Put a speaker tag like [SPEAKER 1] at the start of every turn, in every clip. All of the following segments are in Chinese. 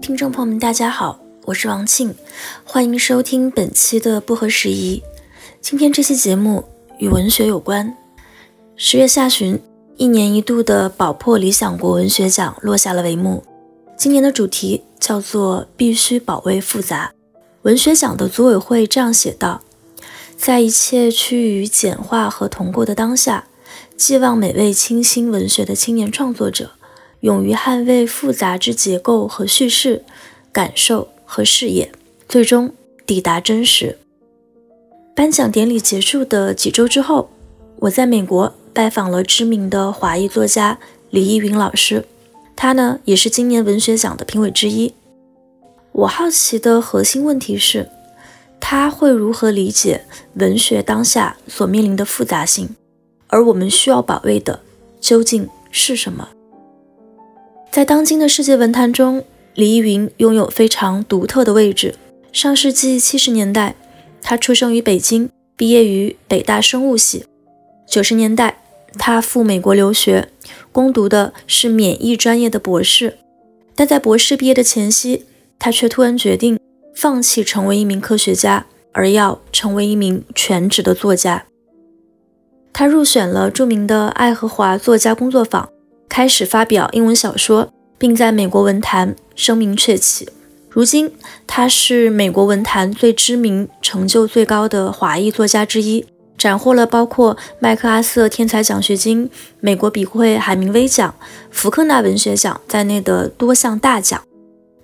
[SPEAKER 1] 听众朋友们，大家好，我是王庆，欢迎收听本期的不合时宜。今天这期节目与文学有关。十月下旬，一年一度的宝珀理想国文学奖落下了帷幕。今年的主题叫做“必须保卫复杂”。文学奖的组委会这样写道：“在一切趋于简化和同构的当下，寄望每位清新文学的青年创作者，勇于捍卫复杂之结构和叙事、感受和视野，最终抵达真实。”颁奖典礼结束的几周之后，我在美国拜访了知名的华裔作家李依云老师，他呢也是今年文学奖的评委之一。我好奇的核心问题是，他会如何理解文学当下所面临的复杂性，而我们需要保卫的究竟是什么？在当今的世界文坛中，李依云拥有非常独特的位置。上世纪七十年代。他出生于北京，毕业于北大生物系。九十年代，他赴美国留学，攻读的是免疫专业的博士。但在博士毕业的前夕，他却突然决定放弃成为一名科学家，而要成为一名全职的作家。他入选了著名的爱荷华作家工作坊，开始发表英文小说，并在美国文坛声名鹊起。如今，他是美国文坛最知名、成就最高的华裔作家之一，斩获了包括麦克阿瑟天才奖学金、美国笔会海明威奖、福克纳文学奖在内的多项大奖。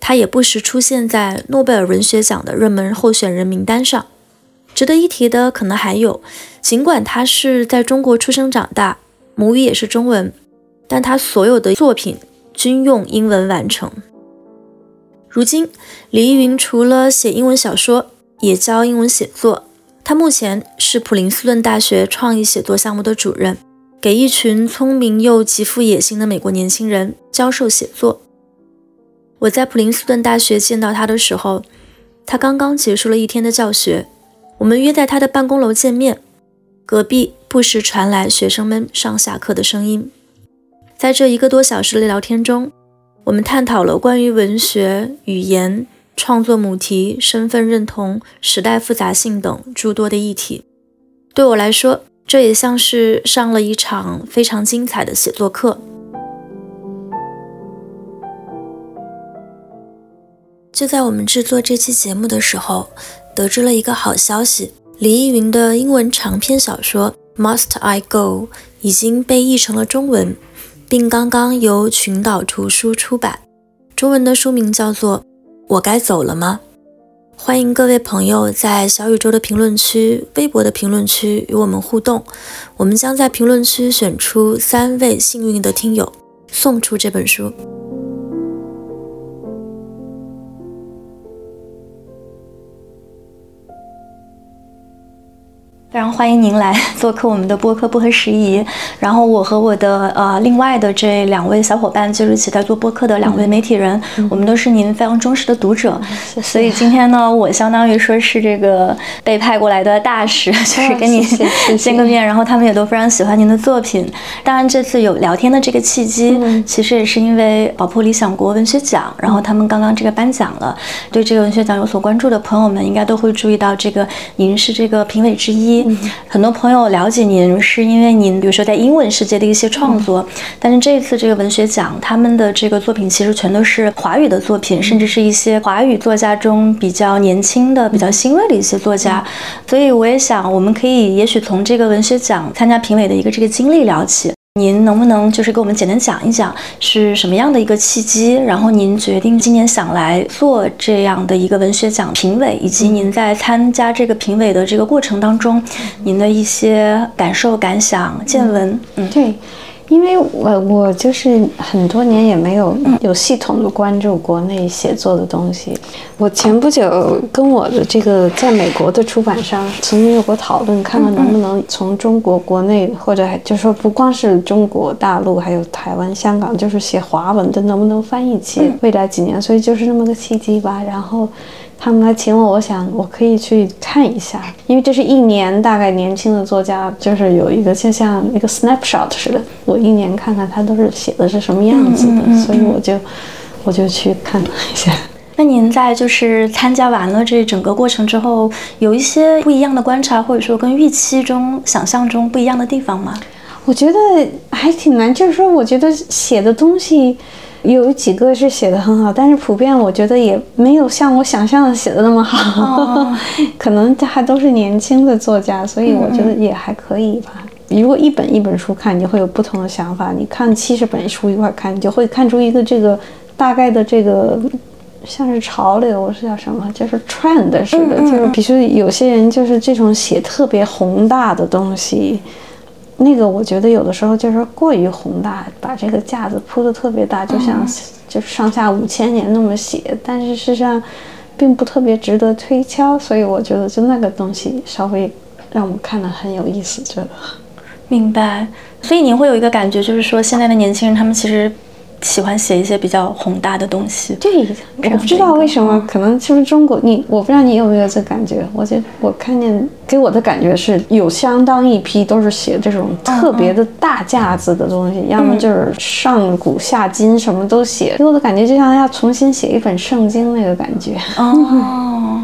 [SPEAKER 1] 他也不时出现在诺贝尔文学奖的热门候选人名单上。值得一提的可能还有，尽管他是在中国出生长大，母语也是中文，但他所有的作品均用英文完成。如今，李依云除了写英文小说，也教英文写作。他目前是普林斯顿大学创意写作项目的主任，给一群聪明又极富野心的美国年轻人教授写作。我在普林斯顿大学见到他的时候，他刚刚结束了一天的教学。我们约在他的办公楼见面，隔壁不时传来学生们上下课的声音。在这一个多小时的聊天中，我们探讨了关于文学、语言、创作母题、身份认同、时代复杂性等诸多的议题。对我来说，这也像是上了一场非常精彩的写作课。就在我们制作这期节目的时候，得知了一个好消息：李依云的英文长篇小说《Must I Go》已经被译成了中文。并刚刚由群岛图书出版，中文的书名叫做《我该走了吗》。欢迎各位朋友在小宇宙的评论区、微博的评论区与我们互动，我们将在评论区选出三位幸运的听友，送出这本书。非常欢迎您来做客我们的播客不合时宜。然后我和我的呃另外的这两位小伙伴就是一起在做播客的两位媒体人，我们都是您非常忠实的读者。所以今天呢，我相当于说是这个被派过来的大使，就是跟你见个面。然后他们也都非常喜欢您的作品。当然这次有聊天的这个契机，其实也是因为宝珀理想国文学奖，然后他们刚刚这个颁奖了。对这个文学奖有所关注的朋友们，应该都会注意到这个您是这个评委之一。很多朋友了解您，是因为您比如说在英文世界的一些创作，但是这一次这个文学奖，他们的这个作品其实全都是华语的作品，甚至是一些华语作家中比较年轻的、比较新锐的一些作家。所以我也想，我们可以也许从这个文学奖参加评委的一个这个经历聊起。您能不能就是给我们简单讲一讲是什么样的一个契机？然后您决定今年想来做这样的一个文学奖评委，以及您在参加这个评委的这个过程当中，您的一些感受、感想、见闻。
[SPEAKER 2] 嗯，对。因为我我就是很多年也没有有系统的关注国内写作的东西。我前不久跟我的这个在美国的出版商曾经有过讨论，看看能不能从中国国内或者就说不光是中国大陆，还有台湾、香港，就是写华文的能不能翻译起未来几年，所以就是那么个契机吧。然后。他们来请我，我想我可以去看一下，因为这是一年大概年轻的作家，就是有一个就像一个 snapshot 似的，我一年看看他都是写的是什么样子的，所以我就我就去看了一下。
[SPEAKER 1] 那您在就是参加完了这整个过程之后，有一些不一样的观察，或者说跟预期中、想象中不一样的地方吗？
[SPEAKER 2] 我觉得还挺难，就是说，我觉得写的东西有几个是写的很好，但是普遍我觉得也没有像我想象的写的那么好。可能还都是年轻的作家，所以我觉得也还可以吧。如果一本一本书看，你会有不同的想法；你看七十本书一块看，你就会看出一个这个大概的这个。像是潮流是叫什么？就是 trend 似的，就是比如说有些人就是这种写特别宏大的东西，那个我觉得有的时候就是过于宏大，把这个架子铺的特别大，就像就是上下五千年那么写，但是事实上并不特别值得推敲，所以我觉得就那个东西稍微让我们看的很有意思，觉得
[SPEAKER 1] 明白。所以你会有一个感觉，就是说现在的年轻人他们其实。喜欢写一些比较宏大的东西。
[SPEAKER 2] 对，我不知道为什么，可能是不是中国？你我不知道你有没有这感觉？我觉我看见给我的感觉是有相当一批都是写这种特别的大架子的东西，要么就是上古下今什么都写，给我的感觉就像要重新写一本圣经那个感觉。
[SPEAKER 1] 哦。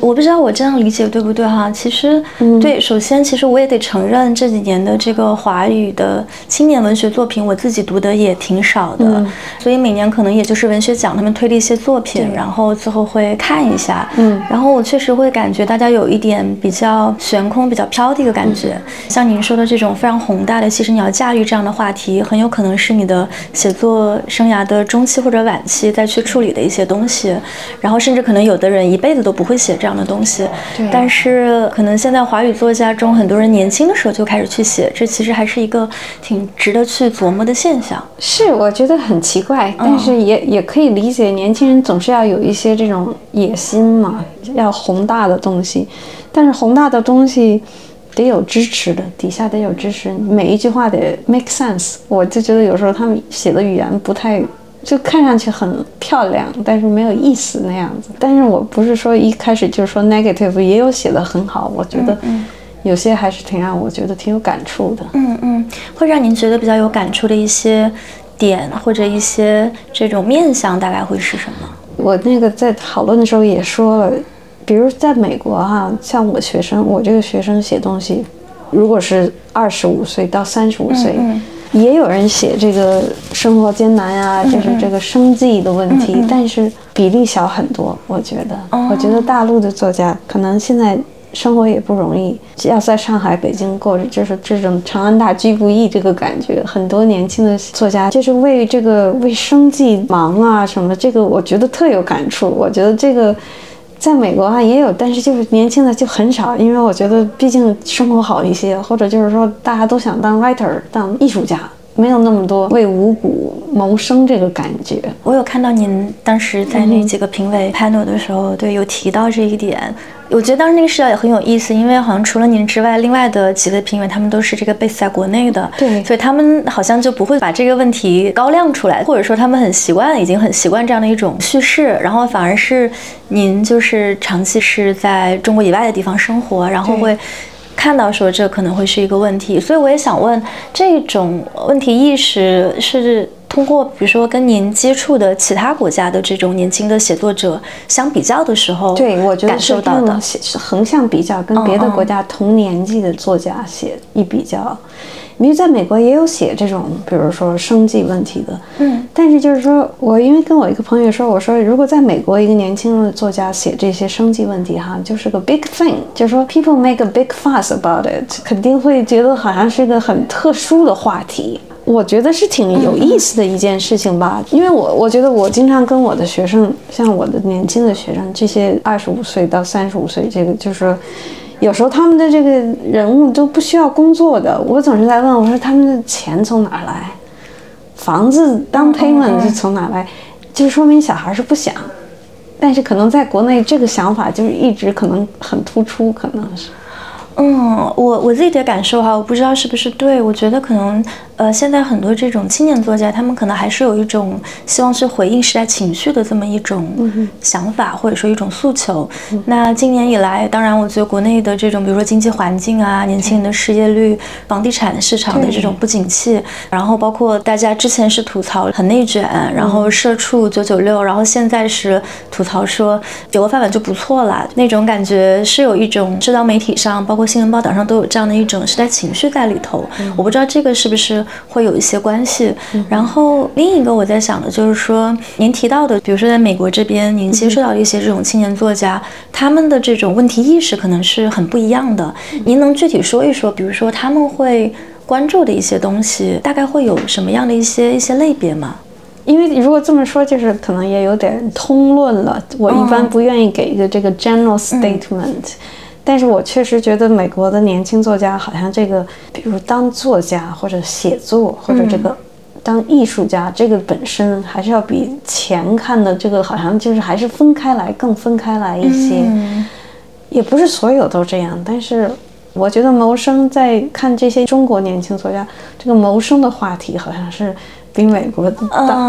[SPEAKER 1] 我不知道我这样理解对不对哈？其实，对，首先，其实我也得承认这几年的这个华语的青年文学作品，我自己读的也挺少的，所以每年可能也就是文学奖他们推的一些作品，然后最后会看一下，嗯，然后我确实会感觉大家有一点比较悬空、比较飘的一个感觉。像您说的这种非常宏大的，其实你要驾驭这样的话题，很有可能是你的写作生涯的中期或者晚期再去处理的一些东西，然后甚至可能有的人一辈子都不会写这。这样的东西，但是可能现在华语作家中很多人年轻的时候就开始去写，这其实还是一个挺值得去琢磨的现象。
[SPEAKER 2] 是，我觉得很奇怪，但是也也可以理解，年轻人总是要有一些这种野心嘛，要宏大的东西，但是宏大的东西得有支持的，底下得有支持，每一句话得 make sense。我就觉得有时候他们写的语言不太。就看上去很漂亮，但是没有意思那样子。但是我不是说一开始就是说 negative，也有写的很好。我觉得有些还是挺让我觉得挺有感触的。
[SPEAKER 1] 嗯嗯，会让您觉得比较有感触的一些点或者一些这种面相，大概会是什么？
[SPEAKER 2] 我那个在讨论的时候也说了，比如在美国哈，像我学生，我这个学生写东西，如果是二十五岁到三十五岁。也有人写这个生活艰难呀，就是这个生计的问题，但是比例小很多。我觉得，我觉得大陆的作家可能现在生活也不容易，要在上海、北京过着就是这种长安大居不易这个感觉。很多年轻的作家就是为这个为生计忙啊什么，这个我觉得特有感触。我觉得这个。在美国啊也有，但是就是年轻的就很少，因为我觉得毕竟生活好一些，或者就是说大家都想当 writer 当艺术家，没有那么多为五谷谋生这个感觉。
[SPEAKER 1] 我有看到您当时在那几个评委 panel 的时候，对，有提到这一点。我觉得当时那个视角也很有意思，因为好像除了您之外，另外的几位评委他们都是这个 base 在国内的，
[SPEAKER 2] 对，
[SPEAKER 1] 所以他们好像就不会把这个问题高亮出来，或者说他们很习惯，已经很习惯这样的一种叙事，然后反而是您就是长期是在中国以外的地方生活，然后会看到说这可能会是一个问题，所以我也想问，这种问题意识是。通过比如说跟您接触的其他国家的这种年轻的写作者相比较的时候，
[SPEAKER 2] 对我觉得
[SPEAKER 1] 感受到的
[SPEAKER 2] 是横向比较，跟别的国家同年纪的作家写一比较，因为在美国也有写这种，比如说生计问题的，嗯，但是就是说我因为跟我一个朋友说，我说如果在美国一个年轻的作家写这些生计问题哈，就是个 big thing，就是说 people make a big fuss about it，肯定会觉得好像是个很特殊的话题。我觉得是挺有意思的一件事情吧，因为我我觉得我经常跟我的学生，像我的年轻的学生，这些二十五岁到三十五岁，这个就是说，有时候他们的这个人物都不需要工作的，我总是在问，我说他们的钱从哪来？房子当 payment 是从哪来？就说明小孩是不想，但是可能在国内这个想法就是一直可能很突出，可能是。
[SPEAKER 1] 嗯，我我自己的感受哈，我不知道是不是对，我觉得可能。呃，现在很多这种青年作家，他们可能还是有一种希望去回应时代情绪的这么一种想法，或者说一种诉求。那今年以来，当然，我觉得国内的这种，比如说经济环境啊，年轻人的失业率、房地产市场的这种不景气，然后包括大家之前是吐槽很内卷，然后社畜九九六，然后现在是吐槽说有个饭碗就不错了，那种感觉是有一种社交媒体上，包括新闻报道上都有这样的一种时代情绪在里头。我不知道这个是不是。会有一些关系，然后另一个我在想的就是说，您提到的，比如说在美国这边，您接触到一些这种青年作家，他们的这种问题意识可能是很不一样的。您能具体说一说，比如说他们会关注的一些东西，大概会有什么样的一些一些类别吗？
[SPEAKER 2] 因为如果这么说，就是可能也有点通论了。我一般不愿意给一个这个 general statement。但是我确实觉得美国的年轻作家好像这个，比如当作家或者写作或者这个当艺术家，这个本身还是要比钱看的这个好像就是还是分开来更分开来一些，也不是所有都这样。但是我觉得谋生在看这些中国年轻作家，这个谋生的话题好像是。比美国的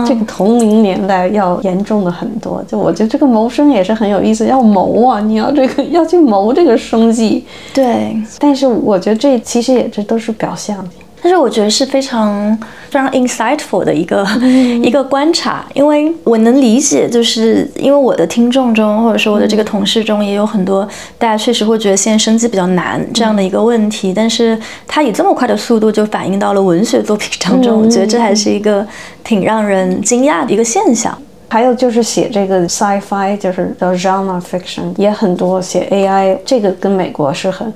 [SPEAKER 2] 这个同龄年代要严重的很多，就我觉得这个谋生也是很有意思，要谋啊，你要这个 要去谋这个生计。
[SPEAKER 1] 对，
[SPEAKER 2] 但是我觉得这其实也这都是表象。
[SPEAKER 1] 但是我觉得是非常非常 insightful 的一个一个观察，因为我能理解，就是因为我的听众中，或者说我的这个同事中，也有很多大家确实会觉得现在生计比较难这样的一个问题，但是他以这么快的速度就反映到了文学作品当中，我觉得这还是一个挺让人惊讶的一个现象。
[SPEAKER 2] 还有就是写这个 sci-fi，就是叫 genre fiction，也很多写 AI，这个跟美国是很。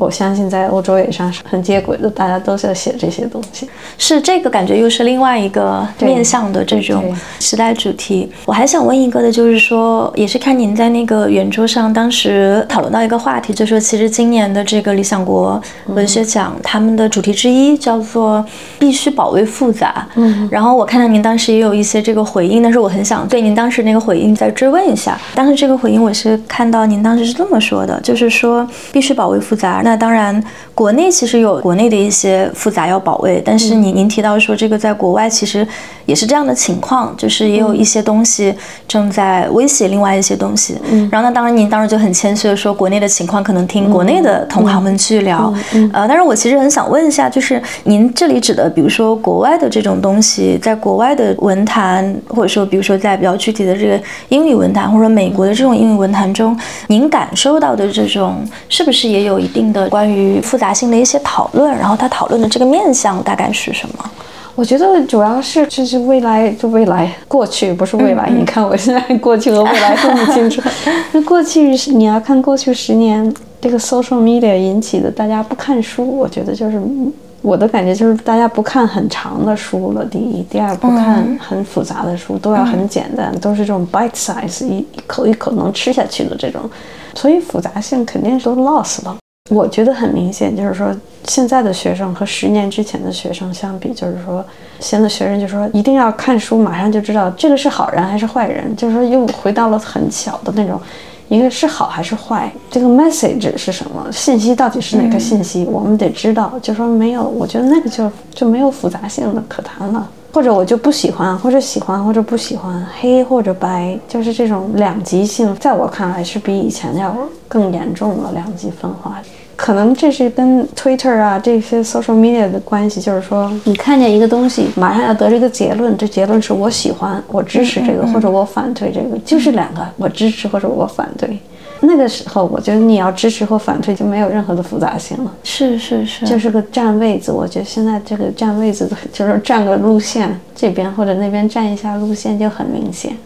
[SPEAKER 2] 我相信在欧洲也算是很接轨的，大家都在写这些东西。
[SPEAKER 1] 是这个感觉，又是另外一个面向的这种时代主题。我还想问一个的，就是说，也是看您在那个圆桌上当时讨论到一个话题，就说其实今年的这个理想国文学奖，他们的主题之一叫做必须保卫复杂。嗯。然后我看到您当时也有一些这个回应，但是我很想对您当时那个回应再追问一下。当时这个回应我是看到您当时是这么说的，就是说必须保卫复杂。那当然，国内其实有国内的一些复杂要保卫，但是您您提到说这个在国外其实也是这样的情况，就是也有一些东西正在威胁另外一些东西。嗯，然后那当然您当时就很谦虚的说国内的情况可能听国内的同行们去聊。呃，但是我其实很想问一下，就是您这里指的，比如说国外的这种东西，在国外的文坛，或者说比如说在比较具体的这个英语文坛，或者美国的这种英语文坛中，您感受到的这种是不是也有一定的？关于复杂性的一些讨论，然后他讨论的这个面向大概是什么？
[SPEAKER 2] 我觉得主要是就是未来，就未来过去不是未来。你看我现在过去和未来分不清楚。那过去是你要看过去十年这个 social media 引起的大家不看书，我觉得就是我的感觉就是大家不看很长的书了。第一，第二不看很复杂的书，都要很简单，都是这种 bite size 一一口一口能吃下去的这种，所以复杂性肯定都 lost 了。我觉得很明显，就是说现在的学生和十年之前的学生相比，就是说现在学生就说一定要看书，马上就知道这个是好人还是坏人，就是说又回到了很小的那种，一个是好还是坏，这个 message 是什么，信息到底是哪个信息，我们得知道。就说没有，我觉得那个就就没有复杂性的可谈了。或者我就不喜欢，或者喜欢，或者不喜欢，黑或者白，就是这种两极性，在我看来是比以前要更严重了，两极分化。可能这是跟 Twitter 啊这些 social media 的关系，就是说你看见一个东西，马上要得这个结论，这结论是我喜欢，我支持这个，或者我反对这个，就是两个，我支持或者我反对。那个时候，我觉得你要支持或反对就没有任何的复杂性了。
[SPEAKER 1] 是是是，
[SPEAKER 2] 就是个占位子。我觉得现在这个占位子，就是占个路线，这边或者那边占一下路线就很明显。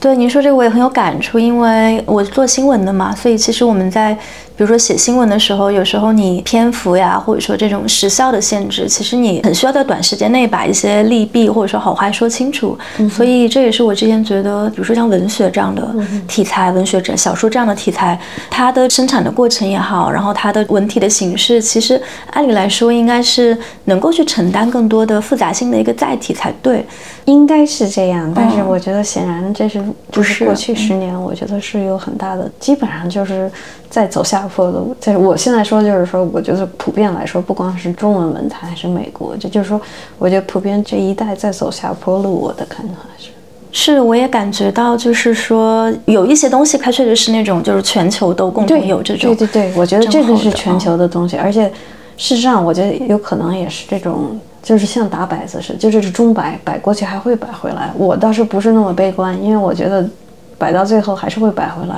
[SPEAKER 1] 对您说这个我也很有感触，因为我做新闻的嘛，所以其实我们在。比如说写新闻的时候，有时候你篇幅呀，或者说这种时效的限制，其实你很需要在短时间内把一些利弊或者说好坏说清楚。所以这也是我之前觉得，比如说像文学这样的题材，文学这小说这样的题材，它的生产的过程也好，然后它的文体的形式，其实按理来说应该是能够去承担更多的复杂性的一个载体才对。
[SPEAKER 2] 应该是这样，但是我觉得显然这是就是过去十年，我觉得是有很大的，基本上就是在走下坡路。在我现在说就是说，我觉得普遍来说，不光是中文文坛还是美国，这就是说，我觉得普遍这一代在走下坡路。我的看法是，
[SPEAKER 1] 是我也感觉到，就是说有一些东西，它确实是那种就是全球都共同有这种。
[SPEAKER 2] 对对对，我觉得这个是全球的东西，而且事实上，我觉得有可能也是这种。就是像打摆子似的，就这是中摆摆过去还会摆回来。我倒是不是那么悲观，因为我觉得摆到最后还是会摆回来。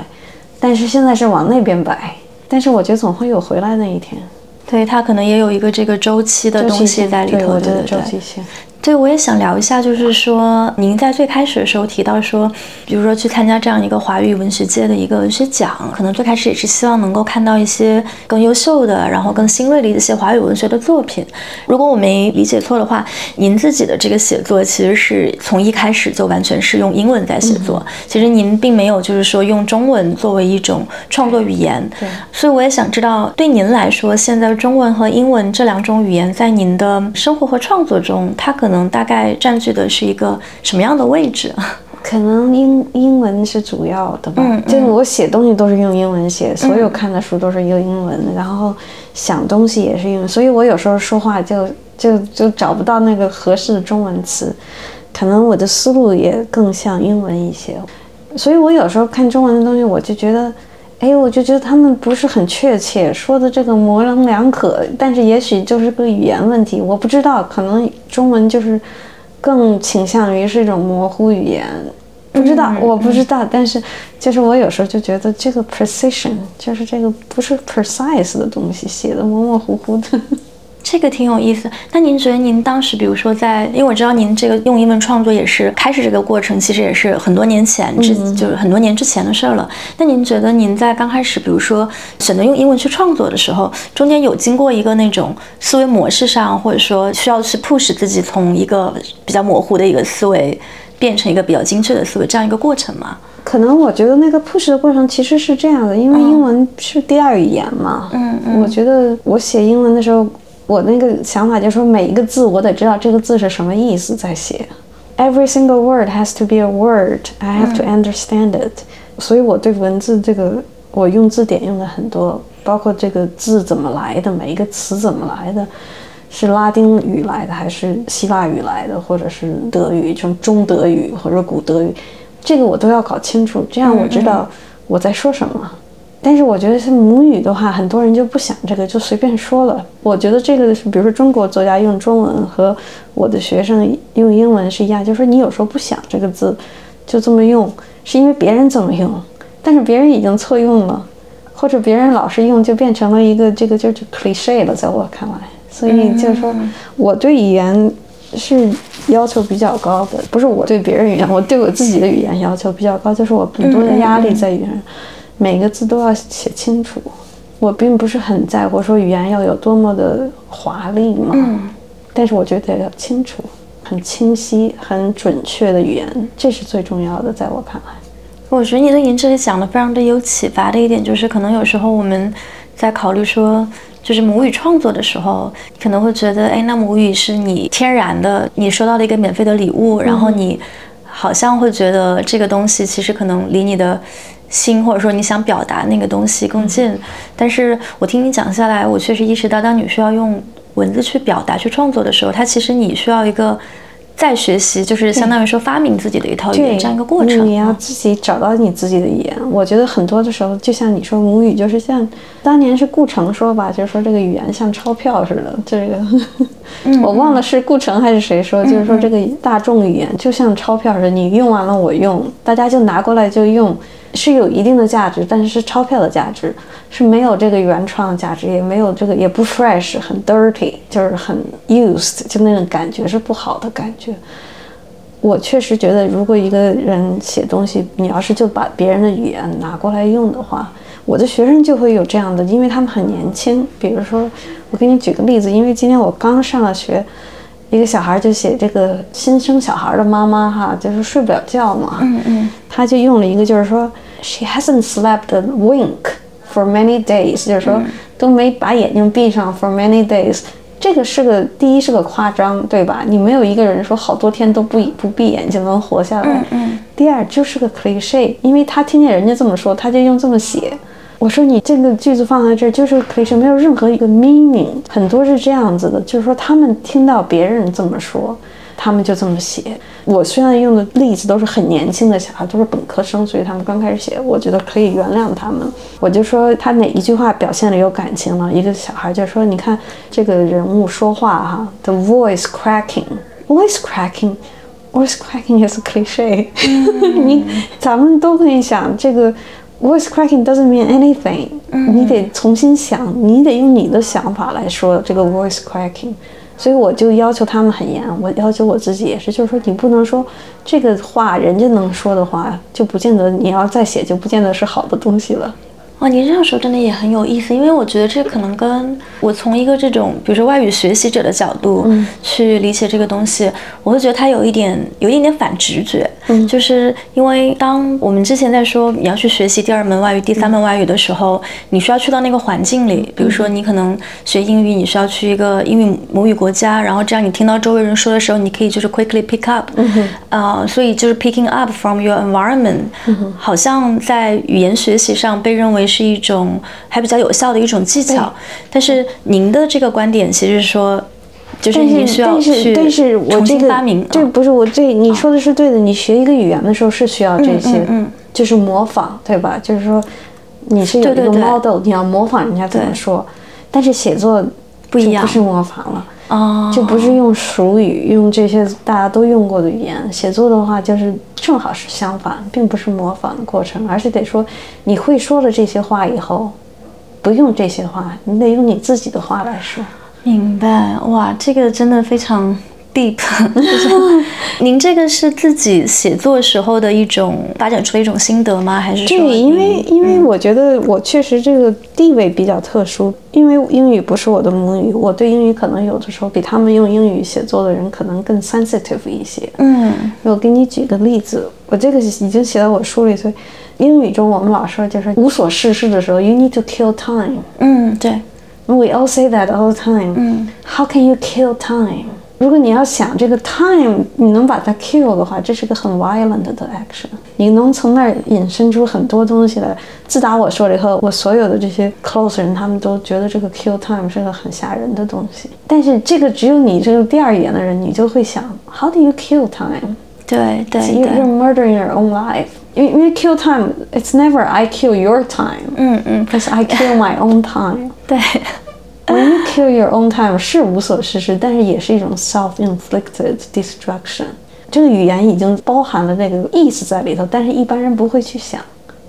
[SPEAKER 2] 但是现在是往那边摆，但是我觉得总会有回来那一天。
[SPEAKER 1] 对，它可能也有一个这个周期的东西在里头。对，
[SPEAKER 2] 我觉得周期性。
[SPEAKER 1] 对，我也想聊一下，就是说，您在最开始的时候提到说，比如说去参加这样一个华语文学界的一个文学奖，可能最开始也是希望能够看到一些更优秀的，然后更新锐的一些华语文学的作品。如果我没理解错的话，您自己的这个写作其实是从一开始就完全是用英文在写作，其实您并没有就是说用中文作为一种创作语言。
[SPEAKER 2] 对。
[SPEAKER 1] 所以我也想知道，对您来说，现在中文和英文这两种语言在您的生活和创作中，它可能。能大概占据的是一个什么样的位置？
[SPEAKER 2] 可能英英文是主要的吧。嗯，就是我写东西都是用英文写，所有看的书都是用英文，然后想东西也是英文，所以我有时候说话就就就找不到那个合适的中文词，可能我的思路也更像英文一些，所以我有时候看中文的东西，我就觉得。哎，我就觉得他们不是很确切，说的这个模棱两可，但是也许就是个语言问题，我不知道，可能中文就是更倾向于是一种模糊语言，不知道，我不知道，但是就是我有时候就觉得这个 precision 就是这个不是 precise 的东西，写的模模糊糊的。
[SPEAKER 1] 这个挺有意思。那您觉得您当时，比如说在，因为我知道您这个用英文创作也是开始这个过程，其实也是很多年前，之就是很多年之前的事儿了。那您觉得您在刚开始，比如说选择用英文去创作的时候，中间有经过一个那种思维模式上，或者说需要去 push 自己从一个比较模糊的一个思维变成一个比较精确的思维这样一个过程吗？
[SPEAKER 2] 可能我觉得那个 push 的过程其实是这样的，因为英文是第二语言嘛。
[SPEAKER 1] 嗯嗯。
[SPEAKER 2] 我觉得我写英文的时候。我那个想法就是说，每一个字我得知道这个字是什么意思再写。Every single word has to be a word. I have to understand it. 所以我对文字这个，我用字典用的很多，包括这个字怎么来的，每一个词怎么来的，是拉丁语来的还是希腊语来的，或者是德语，就中德语或者古德语，这个我都要搞清楚，这样我知道我在说什么。但是我觉得是母语的话，很多人就不想这个，就随便说了。我觉得这个是，比如说中国作家用中文和我的学生用英文是一样，就是说你有时候不想这个字，就这么用，是因为别人这么用，但是别人已经错用了，或者别人老是用，就变成了一个这个就是 cliche 了，在我看来。所以就是说，我对语言是要求比较高的，不是我对别人语言，我对我自己的语言要求比较高，就是我很多的压力在语言。每个字都要写清楚，我并不是很在乎说语言要有多么的华丽嘛，嗯，但是我觉得要清楚、很清晰、很准确的语言，这是最重要的，在我看来。
[SPEAKER 1] 我觉得你对您这里讲的非常的有启发的一点，就是可能有时候我们在考虑说，就是母语创作的时候，可能会觉得，哎，那母语是你天然的，你收到了一个免费的礼物，然后你好像会觉得这个东西其实可能离你的。心，或者说你想表达那个东西更近，但是我听你讲下来，我确实意识到，当你需要用文字去表达、去创作的时候，它其实你需要一个。在学习就是相当于说发明自己的一套语言这样一个过程。
[SPEAKER 2] 你要自己找到你自己的语言。我觉得很多的时候，就像你说母语，就是像当年是顾城说吧，就是说这个语言像钞票似的。这个 我忘了是顾城还是谁说，就是说这个大众语言就像钞票似的，你用完了我用，大家就拿过来就用。是有一定的价值，但是是钞票的价值，是没有这个原创价值，也没有这个也不 fresh，很 dirty，就是很 used，就那种感觉是不好的感觉。我确实觉得，如果一个人写东西，你要是就把别人的语言拿过来用的话，我的学生就会有这样的，因为他们很年轻。比如说，我给你举个例子，因为今天我刚上了学。一个小孩就写这个新生小孩的妈妈哈，就是睡不了觉嘛。
[SPEAKER 1] 嗯嗯。
[SPEAKER 2] 他就用了一个，就是说，she hasn't slept a wink for many days，就是说都没把眼睛闭上 for many days。这个是个第一是个夸张，对吧？你没有一个人说好多天都不不闭眼睛能活下来。
[SPEAKER 1] 嗯
[SPEAKER 2] 第二就是个 cliche，因为他听见人家这么说，他就用这么写。我说你这个句子放在这儿就是 cliche，没有任何一个 meaning。很多是这样子的，就是说他们听到别人这么说，他们就这么写。我虽然用的例子都是很年轻的小孩，都是本科生，所以他们刚开始写，我觉得可以原谅他们。我就说他哪一句话表现的有感情了？一个小孩就说：“你看这个人物说话哈，the voice cracking，voice cracking。” Voice cracking is a cliche，、你咱们都可以想这个 voice cracking doesn't mean anything，、你得重新想，你得用你的想法来说这个 voice cracking。所以我就要求他们很严，我要求我自己也是，就是说你不能说这个话人家能说的话，就不见得你要再写就不见得是好的东西了。
[SPEAKER 1] 哇，您这样说真的也很有意思，因为我觉得这可能跟我从一个这种，比如说外语学习者的角度去理解这个东西，我会觉得它有一点有一点点反直觉，
[SPEAKER 2] 嗯。
[SPEAKER 1] 就是因为当我们之前在说你要去学习第二门外语、第三门外语的时候，你需要去到那个环境里，比如说你可能学英语，你需要去一个英语母语国家，然后这样你听到周围人说的时候，你可以就是 quickly pick up，呃，所以就是 picking up from your environment，、好像在语言学习上被认为是一种还比较有效的一种技巧。但是您的这个观点其实说，就是
[SPEAKER 2] 但是
[SPEAKER 1] 您需要
[SPEAKER 2] 但是
[SPEAKER 1] 去
[SPEAKER 2] 但是我这个
[SPEAKER 1] 发明。
[SPEAKER 2] 这
[SPEAKER 1] 啊
[SPEAKER 2] 不是我这你说的是对的。你学一个语言的时候是需要这些，就是模仿，对吧？就是说你是有一个
[SPEAKER 1] 对对对
[SPEAKER 2] model，你要模仿人家怎么说。但是写作
[SPEAKER 1] 不一样
[SPEAKER 2] 就不是模仿了。
[SPEAKER 1] 哦，
[SPEAKER 2] 就不是用俗语，用这些大家都用过的语言写作的话，就是正好是相反，并不是模仿的过程，而是得说你会说了这些话以后，不用这些话，你得用你自己的话来说。
[SPEAKER 1] 明白哇，这个真的非常 deep。就是您这个是自己写作时候的一种发展出的一种心得吗？还是说
[SPEAKER 2] 对，因为因为我觉得我确实这个地位比较特殊，因为英语不是我的母语，我对英语可能有的时候比他们用英语写作的人可能更 sensitive 一些。
[SPEAKER 1] 嗯
[SPEAKER 2] 我给你举个例子，我这个已经写到我书里，所以英语中我们老师就是无所事事的时候，you need to kill time。
[SPEAKER 1] 嗯，对
[SPEAKER 2] ，We all say that all the time。
[SPEAKER 1] 嗯
[SPEAKER 2] How can you kill time？如果你要想这个 time，你能把它 kill 的话，这是个很 violent 的 action。你能从那儿引申出很多东西来。自打我说了以后，我所有的这些 close 人，他们都觉得这个 kill time 是个很吓人的东西。但是这个只有你这个第二语言的人，你就会想，How do you kill time？
[SPEAKER 1] 对对
[SPEAKER 2] You-
[SPEAKER 1] 对
[SPEAKER 2] You're，murdering your own life. 因为因为 kill time, it's never I kill your time,
[SPEAKER 1] 嗯嗯
[SPEAKER 2] ，it's I kill my own time.
[SPEAKER 1] 对，
[SPEAKER 2] When you kill your own time 是无所事事，但是也是一种 self-inflicted destruction。这个语言已经包含了那个意思在里头，但是一般人不会去想，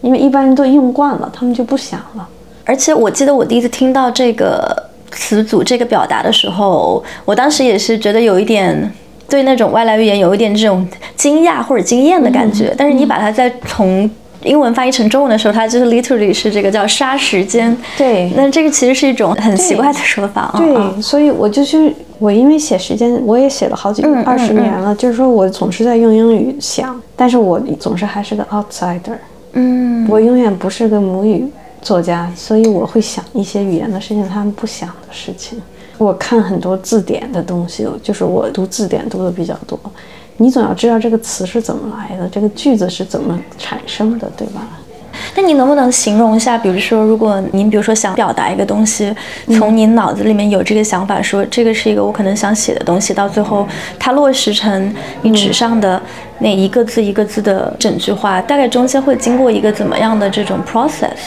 [SPEAKER 2] 因为一般人都用惯了，他们就不想了。
[SPEAKER 1] 而且我记得我第一次听到这个词组、这个表达的时候，我当时也是觉得有一点对那种外来语言有一点这种惊讶或者惊艳的感觉。但是你把它再从英文翻译成中文的时候，它就是 literally 是这个叫杀时间。
[SPEAKER 2] 对
[SPEAKER 1] 那这个其实是一种很奇怪的说法啊。啊
[SPEAKER 2] 对，所以我就是，我因为写时间，我也写了好几二十年了，就是说我总是在用英语想，但是我总是还是个 outsider。
[SPEAKER 1] 嗯，
[SPEAKER 2] 我永远不是个母语作家，所以我会想一些语言的事情，他们不想的事情。我看很多字典的东西，就是我读字典读的比较多。你总要知道这个词是怎么来的，这个句子是怎么产生的，对吧？
[SPEAKER 1] 那你能不能形容一下，比如说，如果您比如说想表达一个东西，从您脑子里面有这个想法，说这个是一个我可能想写的东西，到最后它落实成你纸上的那一个字一个字的整句话，大概中间会经过一个怎么样的这种 process？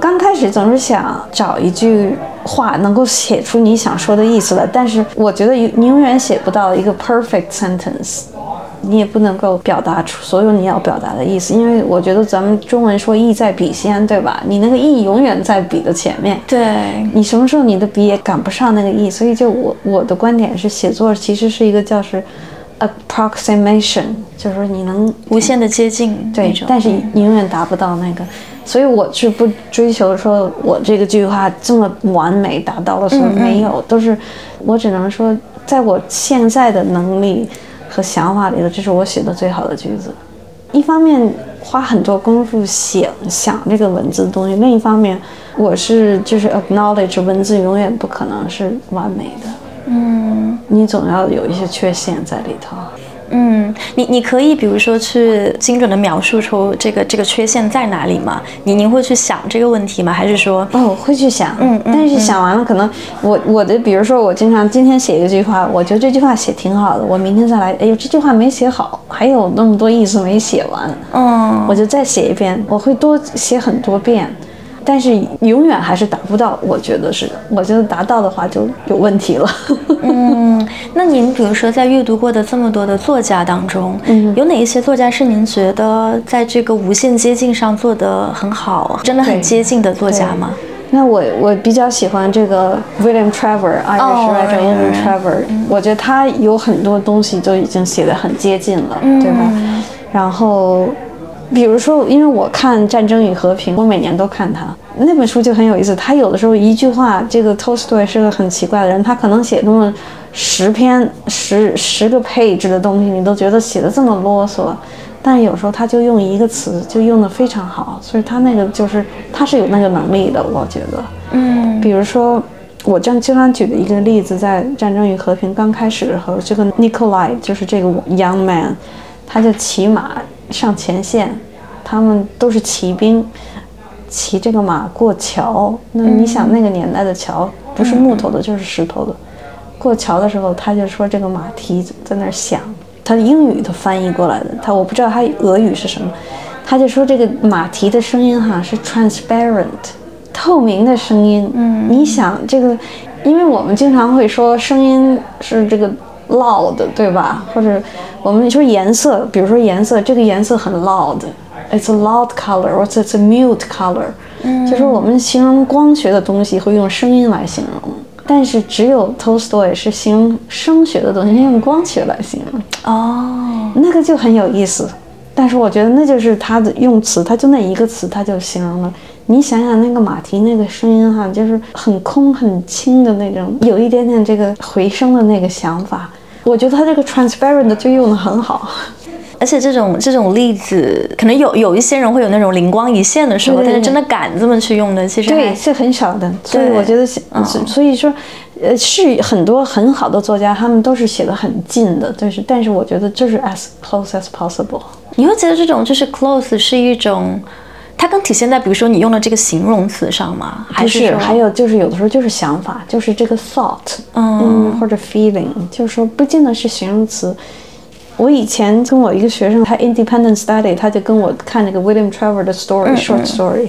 [SPEAKER 2] 刚开始总是想找一句话能够写出你想说的意思来，但是我觉得你永远写不到一个 perfect sentence，你也不能够表达出所有你要表达的意思，因为我觉得咱们中文说意在笔先，对吧？你那个意永远在笔的前面，
[SPEAKER 1] 对，
[SPEAKER 2] 你什么时候你的笔也赶不上那个意，所以就我我的观点是，写作其实是一个叫是 approximation，就是说你能
[SPEAKER 1] 无限的接近
[SPEAKER 2] 对
[SPEAKER 1] 种，，
[SPEAKER 2] 但是你永远达不到那个，所以我是不追求说我这个句话这么完美达到了，说没有，都是我只能说，在我现在的能力和想法里头，这是我写的最好的句子。一方面花很多功夫想想这个文字的东西，另一方面我是就是 acknowledge 文字永远不可能是完美的。嗯，你总要有一些缺陷在里头。
[SPEAKER 1] 嗯，你你可以比如说去精准的描述出这个这个缺陷在哪里吗？你您会去想这个问题吗？还是说
[SPEAKER 2] 哦，我会去想，嗯，但是想完了，可能我我的比如说我经常今天写一句话，我觉得这句话写挺好的，我明天再来，哎呦这句话没写好，还有那么多意思没写完，嗯，我就再写一遍，我会多写很多遍。但是永远还是达不到，我觉得是，我觉得达到的话就有问题了。
[SPEAKER 1] 嗯，那您比如说在阅读过的这么多的作家当中，嗯，有哪一些作家是您觉得在这个无限接近上做得很好，真的很接近的作家吗？
[SPEAKER 2] 那我我比较喜欢这个 William Trevor，Irish writer William Trevor，我觉得他有很多东西都已经写得很接近了，对吧？然后。比如说，因为我看《战争与和平》，我每年都看他那本书就很有意思。他有的时候一句话，这个 Tolstoy 是个很奇怪的人，他可能写那么十篇十十个 page 的东西，你都觉得写的这么啰嗦，但有时候他就用一个词就用的非常好，所以他那个就是他是有那个能力的，我觉得。嗯。比如说，我这样经常举的一个例子，在《战争与和平》刚开始的时候，这个 Nikolai 就是这个 young man，他就骑马。上前线，他们都是骑兵，骑这个马过桥。那你想，那个年代的桥不是木头的，就是石头的。过桥的时候，他就说这个马蹄在那儿响。他英语都翻译过来的，他我不知道他俄语是什么。他就说这个马蹄的声音哈是 transparent，透明的声音。嗯，你想这个，因为我们经常会说声音是这个。Loud 对吧？或者我们说颜色，比如说颜色，这个颜色很 loud，it's a loud color，或者 it's a mute color。嗯，就是我们形容光学的东西会用声音来形容，但是只有 Tolstoy 是形容声学的东西用光学来形容。哦，那个就很有意思。但是我觉得那就是他的用词，他就那一个词，他就形容了。你想想那个马蹄那个声音哈，就是很空很轻的那种，有一点点这个回声的那个想法。我觉得他这个 transparent 就用的很好，
[SPEAKER 1] 而且这种这种例子，可能有有一些人会有那种灵光一现的时候，但是真的敢这么去用的，其实
[SPEAKER 2] 对是很少的。所以我觉得，所以说，呃，是很多很好的作家，他们都是写的很近的，就是但是我觉得就是 as close as possible。
[SPEAKER 1] 你会觉得这种就是 close 是一种。它更体现在，比如说你用的这个形容词上吗？还
[SPEAKER 2] 是还有就是有的时候就是想法，就是这个 thought，嗯，或者 feeling，就是说不见得是形容词。我以前跟我一个学生，他 independent study，他就跟我看那个 William Trevor 的 story，short story，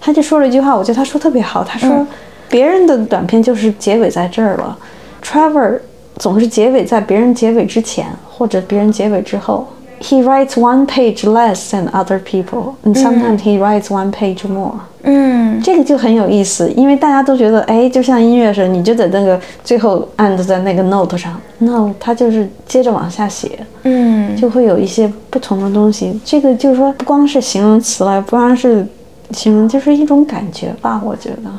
[SPEAKER 2] 他就说了一句话，我觉得他说特别好，他说别人的短片就是结尾在这儿了，Trevor 总是结尾在别人结尾之前或者别人结尾之后。He writes one page less than other people, and sometimes he writes one page more. 嗯，这个就很有意思，因为大家都觉得，哎，就像音乐似的，你就在那个最后按在那个 note 上，no，他就是接着往下写，嗯，就会有一些不同的东西。这个就是说，不光是形容词了，不光是形容，就是一种感觉吧，我觉得。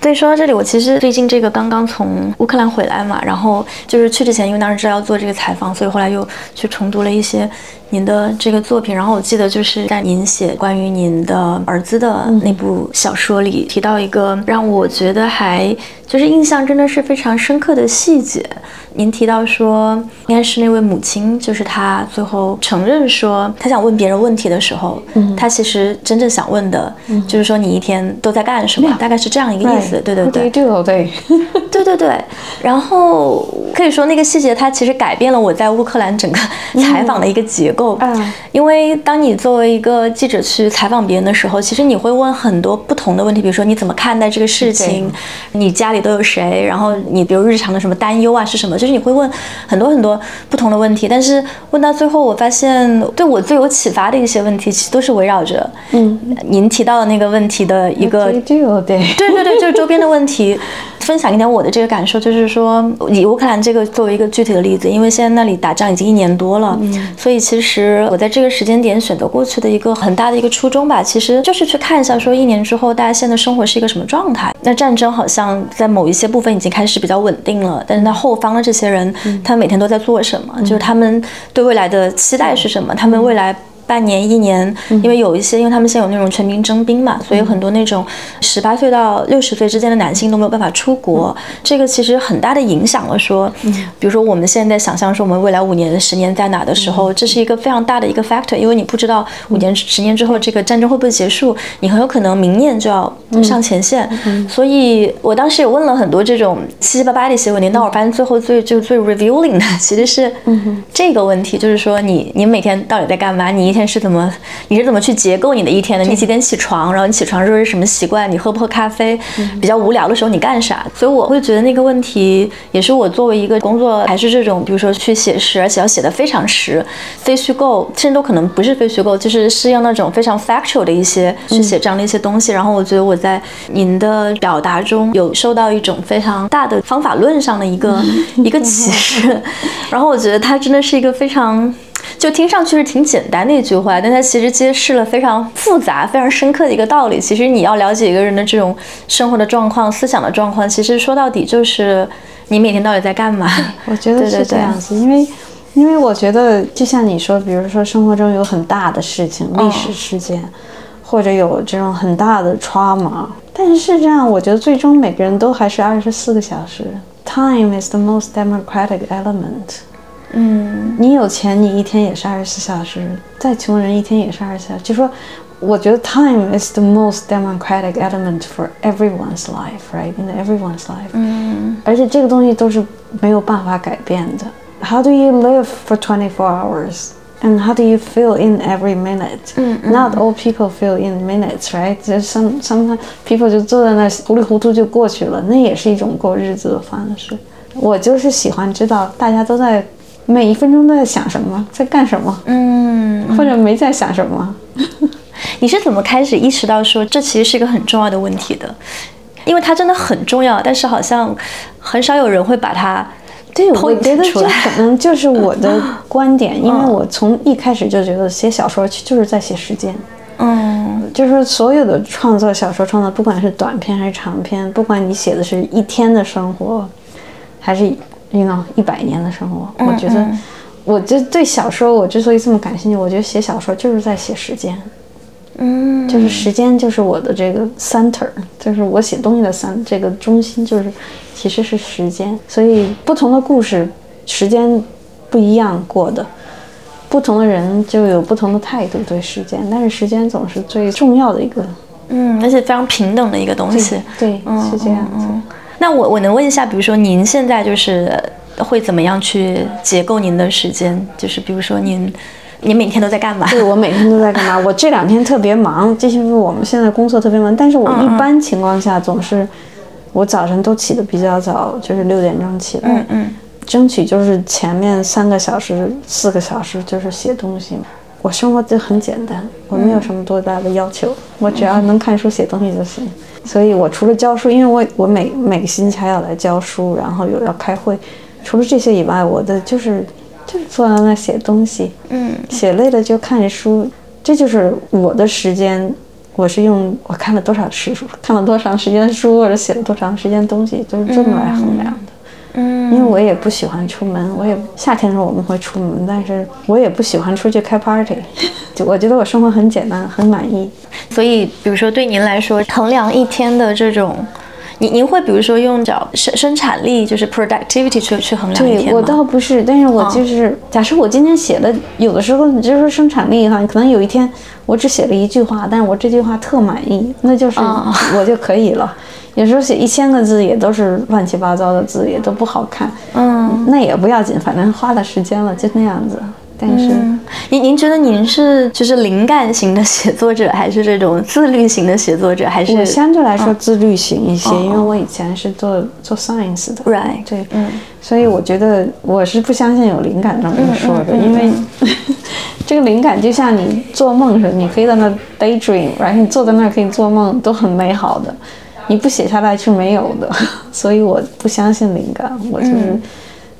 [SPEAKER 1] 所以说到这里，我其实最近这个刚刚从乌克兰回来嘛，然后就是去之前，因为当时知道要做这个采访，所以后来又去重读了一些您的这个作品。然后我记得就是在您写关于您的儿子的那部小说里，提到一个让我觉得还就是印象真的是非常深刻的细节。您提到说，应该是那位母亲，就是她最后承认说，她想问别人问题的时候，嗯，她其实真正想问的，就是说你一天都在干什么，大概是这样一个意思，对。对对，
[SPEAKER 2] 对。对
[SPEAKER 1] 对 对。对。然后可以说那个细节，它其实改变了我在乌克兰整个采访的一个结构，嗯，因为当你作为一个记者去采访别人的时候，其实你会问很多不同的问题，比如说你怎么看待这个事情，你家里都有谁，然后你比如日常的什么担忧啊是什么，就。你会问很多很多不同的问题，但是问到最后，我发现对我最有启发的一些问题，其实都是围绕着嗯您提到的那个问题的一个
[SPEAKER 2] 对对
[SPEAKER 1] 对对，就是周边的问题。分享一点我的这个感受，就是说以乌克兰这个作为一个具体的例子，因为现在那里打仗已经一年多了，所以其实我在这个时间点选择过去的一个很大的一个初衷吧，其实就是去看一下说一年之后大家现在生活是一个什么状态。那战争好像在某一些部分已经开始比较稳定了，但是那后方的这些人，他每天都在做什么？就是他们对未来的期待是什么？他们未来。半年、一年，因为有一些，因为他们现在有那种全民征兵嘛，所以很多那种十八岁到六十岁之间的男性都没有办法出国，这个其实很大的影响了说，比如说我们现在想象说我们未来五年、十年在哪的时候，这是一个非常大的一个 factor，因为你不知道五年、十年之后这个战争会不会结束，你很有可能明年就要上前线，所以我当时也问了很多这种七七八八的一些问题，但我发现最后最就最 revealing 的其实是这个问题，就是说你你每天到底在干嘛？你一天是怎么你是怎么去结构你的一天的？你几点起床？然后你起床之后是什么习惯？你喝不喝咖啡？比较无聊的时候你干啥？所以我会觉得那个问题也是我作为一个工作还是这种，比如说去写诗，而且要写的非常实，非虚构，甚至都可能不是非虚构，就是是用那种非常 factual 的一些去写这样的一些东西。然后我觉得我在您的表达中有受到一种非常大的方法论上的一个一个启示。然后我觉得它真的是一个非常。就听上去是挺简单的一句话，但它其实揭示了非常复杂、非常深刻的一个道理。其实你要了解一个人的这种生活的状况、思想的状况，其实说到底就是你每天到底在干嘛。
[SPEAKER 2] 我觉得是这样子，因为 因为我觉得就像你说，比如说生活中有很大的事情、历史事件，或者有这种很大的 trauma，但是这样，我觉得最终每个人都还是二十四个小时。Time is the most democratic element.
[SPEAKER 1] 嗯，
[SPEAKER 2] 你有钱，你一天也是二十四小时；再穷人，一天也是二十四小时。就说，我觉得 time is the most democratic element for everyone's life, right? In everyone's life.
[SPEAKER 1] 嗯，
[SPEAKER 2] 而且这个东西都是没有办法改变的。How do you live for 24 hours? And how do you feel in every minute? Not all people feel in minutes, right? Just some some people 就坐在那糊里糊涂就过去了，那也是一种过日子的方式。我就是喜欢知道大家都在。 每一分钟都在想什么，在干什么，
[SPEAKER 1] 嗯，
[SPEAKER 2] 或者没在想什么。
[SPEAKER 1] 你是怎么开始意识到说这其实是一个很重要的问题的？因为它真的很重要，但是好像很少有人会把它
[SPEAKER 2] 对我觉得这可能就是我的 观点，因为我从一开始就觉得写小说就是在写时间，
[SPEAKER 1] 嗯，
[SPEAKER 2] 就是所有的创作小说创作，不管是短篇还是长篇，不管你写的是一天的生活，还是。You know 一百年的生活，我觉得，我就对小说，我之所以这么感兴趣，我觉得写小说就是在写时间，
[SPEAKER 1] 嗯，
[SPEAKER 2] 就是时间就是我的这个 center，就是我写东西的三这个中心就是其实是时间，所以不同的故事，时间不一样过的，不同的人就有不同的态度对时间，但是时间总是最重要的一个，
[SPEAKER 1] 嗯，而且非常平等的一个东西，
[SPEAKER 2] 对，是这样子。
[SPEAKER 1] 那我我能问一下，比如说您现在就是会怎么样去结构您的时间？就是比如说您，您每天都在干嘛？
[SPEAKER 2] 对我每天都在干嘛？我这两天特别忙，这是我们现在工作特别忙。但是我一般情况下总是，我早晨都起得比较早，就是六点钟起来，
[SPEAKER 1] 嗯嗯，
[SPEAKER 2] 争取就是前面三个小时、四个小时就是写东西。我生活就很简单，我没有什么多大的要求，我只要能看书、写东西就行。所以，我除了教书，因为我我每每个星期还要来教书，然后有要开会，除了这些以外，我的就是就是坐在那写东西，
[SPEAKER 1] 嗯，
[SPEAKER 2] 写累了就看书，这就是我的时间。我是用我看了多少时书，看了多长时间书，或者写了多长时间东西，就是这么来衡量的。
[SPEAKER 1] 嗯，
[SPEAKER 2] 因为我也不喜欢出门，我也夏天的时候我们会出门，但是我也不喜欢出去开 party。就我觉得我生活很简单，很满意。
[SPEAKER 1] 所以，比如说对您来说，衡量一天的这种，您您会比如说用叫生生产力，就是 productivity 去去衡量一天
[SPEAKER 2] 对我倒不是，但是我就是假设我今天写的，有的时候你就说生产力哈，可能有一天我只写了一句话，但是我这句话特满意，那就是我就可以了。有时候写一千个字也都是乱七八糟的字，也都不好看。
[SPEAKER 1] 嗯，
[SPEAKER 2] 那也不要紧，反正花了时间了，就那样子。但是，
[SPEAKER 1] 您您觉得您是就是灵感型的写作者，还是这种自律型的写作者？还是
[SPEAKER 2] 我相对来说自律型一些，因为我以前是做做 science 的。
[SPEAKER 1] Right，
[SPEAKER 2] 对，
[SPEAKER 1] 嗯，
[SPEAKER 2] 所以我觉得我是不相信有灵感这么说的，因为 这个灵感就像你做梦似的，你可以在那 daydream，然后你坐在那儿可以做梦，都很美好的。你不写下来是没有的，所以我不相信灵感。我就是，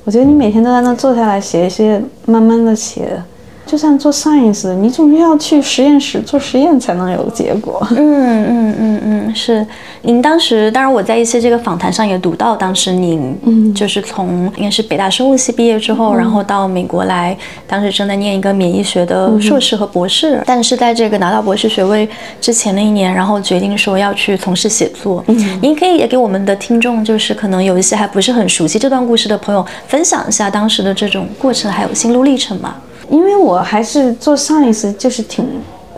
[SPEAKER 2] 我觉得你每天都在那坐下来写一些，慢慢的写，就像做 science，你总是要去实验室做实验才能有结果。
[SPEAKER 1] 嗯嗯嗯嗯，是。您当时，当然我在一些这个访谈上也读到，当时您嗯就是从应该是北大生物系毕业之后，然后到美国来，当时正在念一个免疫学的硕士和博士，但是在这个拿到博士学位之前的一年，然后决定说要去从事写作。嗯，您可以也给我们的听众，就是可能有一些还不是很熟悉这段故事的朋友，分享一下当时的这种过程还有心路历程吗？
[SPEAKER 2] 因为我还是做 science 就是挺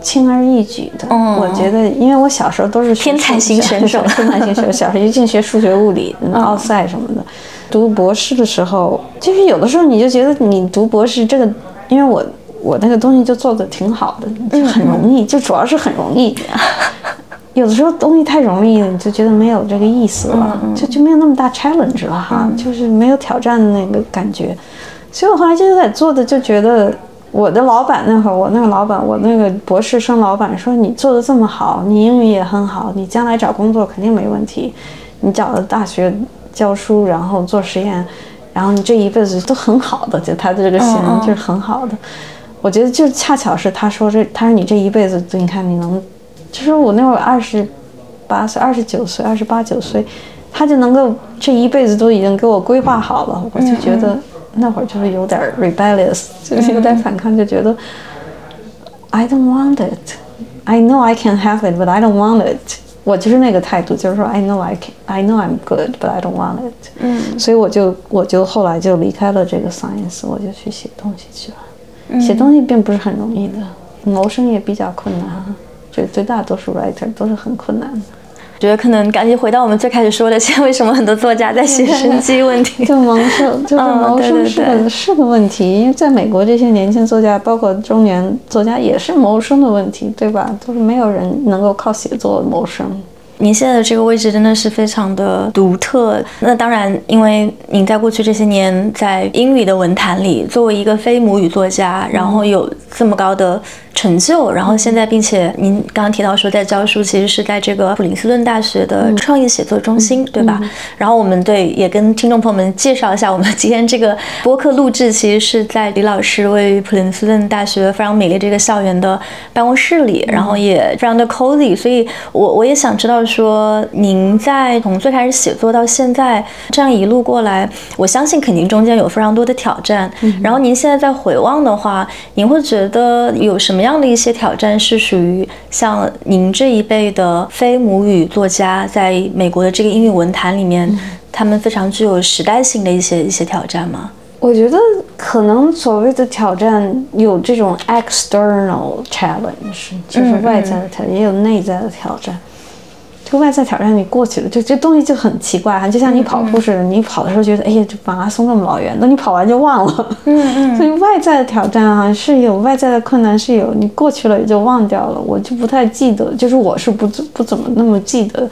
[SPEAKER 2] 轻而易举的，我觉得，因为我小时候都是
[SPEAKER 1] 天才型选手，
[SPEAKER 2] 天才型选手，小时候就净学数学、物理、奥赛什么的。读博士的时候，就是有的时候你就觉得你读博士这个，因为我我那个东西就做的挺好的，就很容易，就主要是很容易。有的时候东西太容易了，你就觉得没有这个意思了，就就没有那么大 challenge 了哈，就是没有挑战的那个感觉。所以我后来就在做的，就觉得我的老板那会儿，我那个老板，我那个博士生老板说：“你做的这么好，你英语也很好，你将来找工作肯定没问题。你找了大学教书，然后做实验，然后你这一辈子都很好的，就他的这个形容就是很好的。我觉得就恰巧是他说这，他说你这一辈子，你看你能，就是我那会儿二十八岁、二十九岁、二十八九岁，他就能够这一辈子都已经给我规划好了，我就觉得。”那会儿就是有点 rebellious，就是有点反抗，就觉得 I don't want it. I know I can have it, but I don't want it. 我就是那个态度，就是说 I know I can, I know I'm good, but I don't want it. 嗯，所以我就我就后来就离开了这个 science，我就去写东西去了。写东西并不是很容易的，谋生也比较困难。就绝大多数 writer 都是很困难的。
[SPEAKER 1] 觉得可能赶紧回到我们最开始说的，现在为什么很多作家在写生计问题？
[SPEAKER 2] 就谋生，就是谋生是个是个问题。因为在美国，这些年轻作家，包括中年作家，也是谋生的问题，对吧？都是没有人能够靠写作谋生。
[SPEAKER 1] 您现在的这个位置真的是非常的独特。那当然，因为您在过去这些年在英语的文坛里，作为一个非母语作家，然后有这么高的。成就，然后现在，并且您刚刚提到说在教书，其实是在这个普林斯顿大学的创意写作中心，对吧？然后我们对也跟听众朋友们介绍一下，我们今天这个播客录制其实是在李老师位于普林斯顿大学非常美丽这个校园的办公室里，然后也非常的 cozy，所以我我也想知道说，您在从最开始写作到现在这样一路过来，我相信肯定中间有非常多的挑战，然后您现在在回望的话，您会觉得有什么？什么样的一些挑战是属于像您这一辈的非母语作家在美国的这个英语文坛里面，他们非常具有时代性的一些一些挑战吗？
[SPEAKER 2] 我觉得可能所谓的挑战有这种 external challenge，就是外在的挑战，也有内在的挑战。外在挑战你过去了，就这东西就很奇怪哈，就像你跑步似的，你跑的时候觉得，哎呀，这马拉松那么老远，等你跑完就忘了。嗯嗯。所以外在的挑战啊是有，外在的困难是有，你过去了也就忘掉了。我就不太记得，就是我是不不怎么那么记得。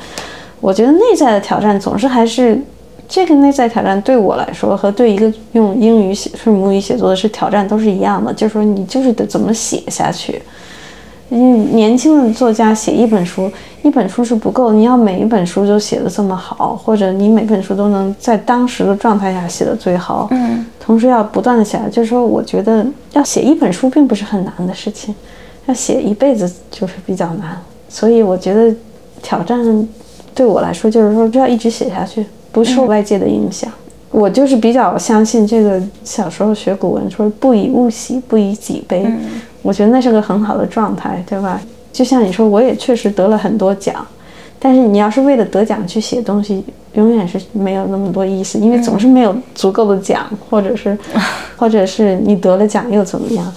[SPEAKER 2] 我觉得内在的挑战总是还是这个内在挑战对我来说和对一个用英语写是母语写作的是挑战都是一样的，就是说你就是得怎么写下去。嗯，年轻的作家写一本书，一本书是不够，你要每一本书都写的这么好，或者你每本书都能在当时的状态下写的最好。嗯，同时要不断的写，就是说，我觉得要写一本书并不是很难的事情，要写一辈子就是比较难。所以我觉得挑战对我来说就是说，要一直写下去，不受外界的影响。我就是比较相信这个，小时候学古文说“不以物喜，不以己悲”。我觉得那是个很好的状态，对吧？就像你说，我也确实得了很多奖，但是你要是为了得奖去写东西，永远是没有那么多意思，因为总是没有足够的奖，或者是，或者是你得了奖又怎么样？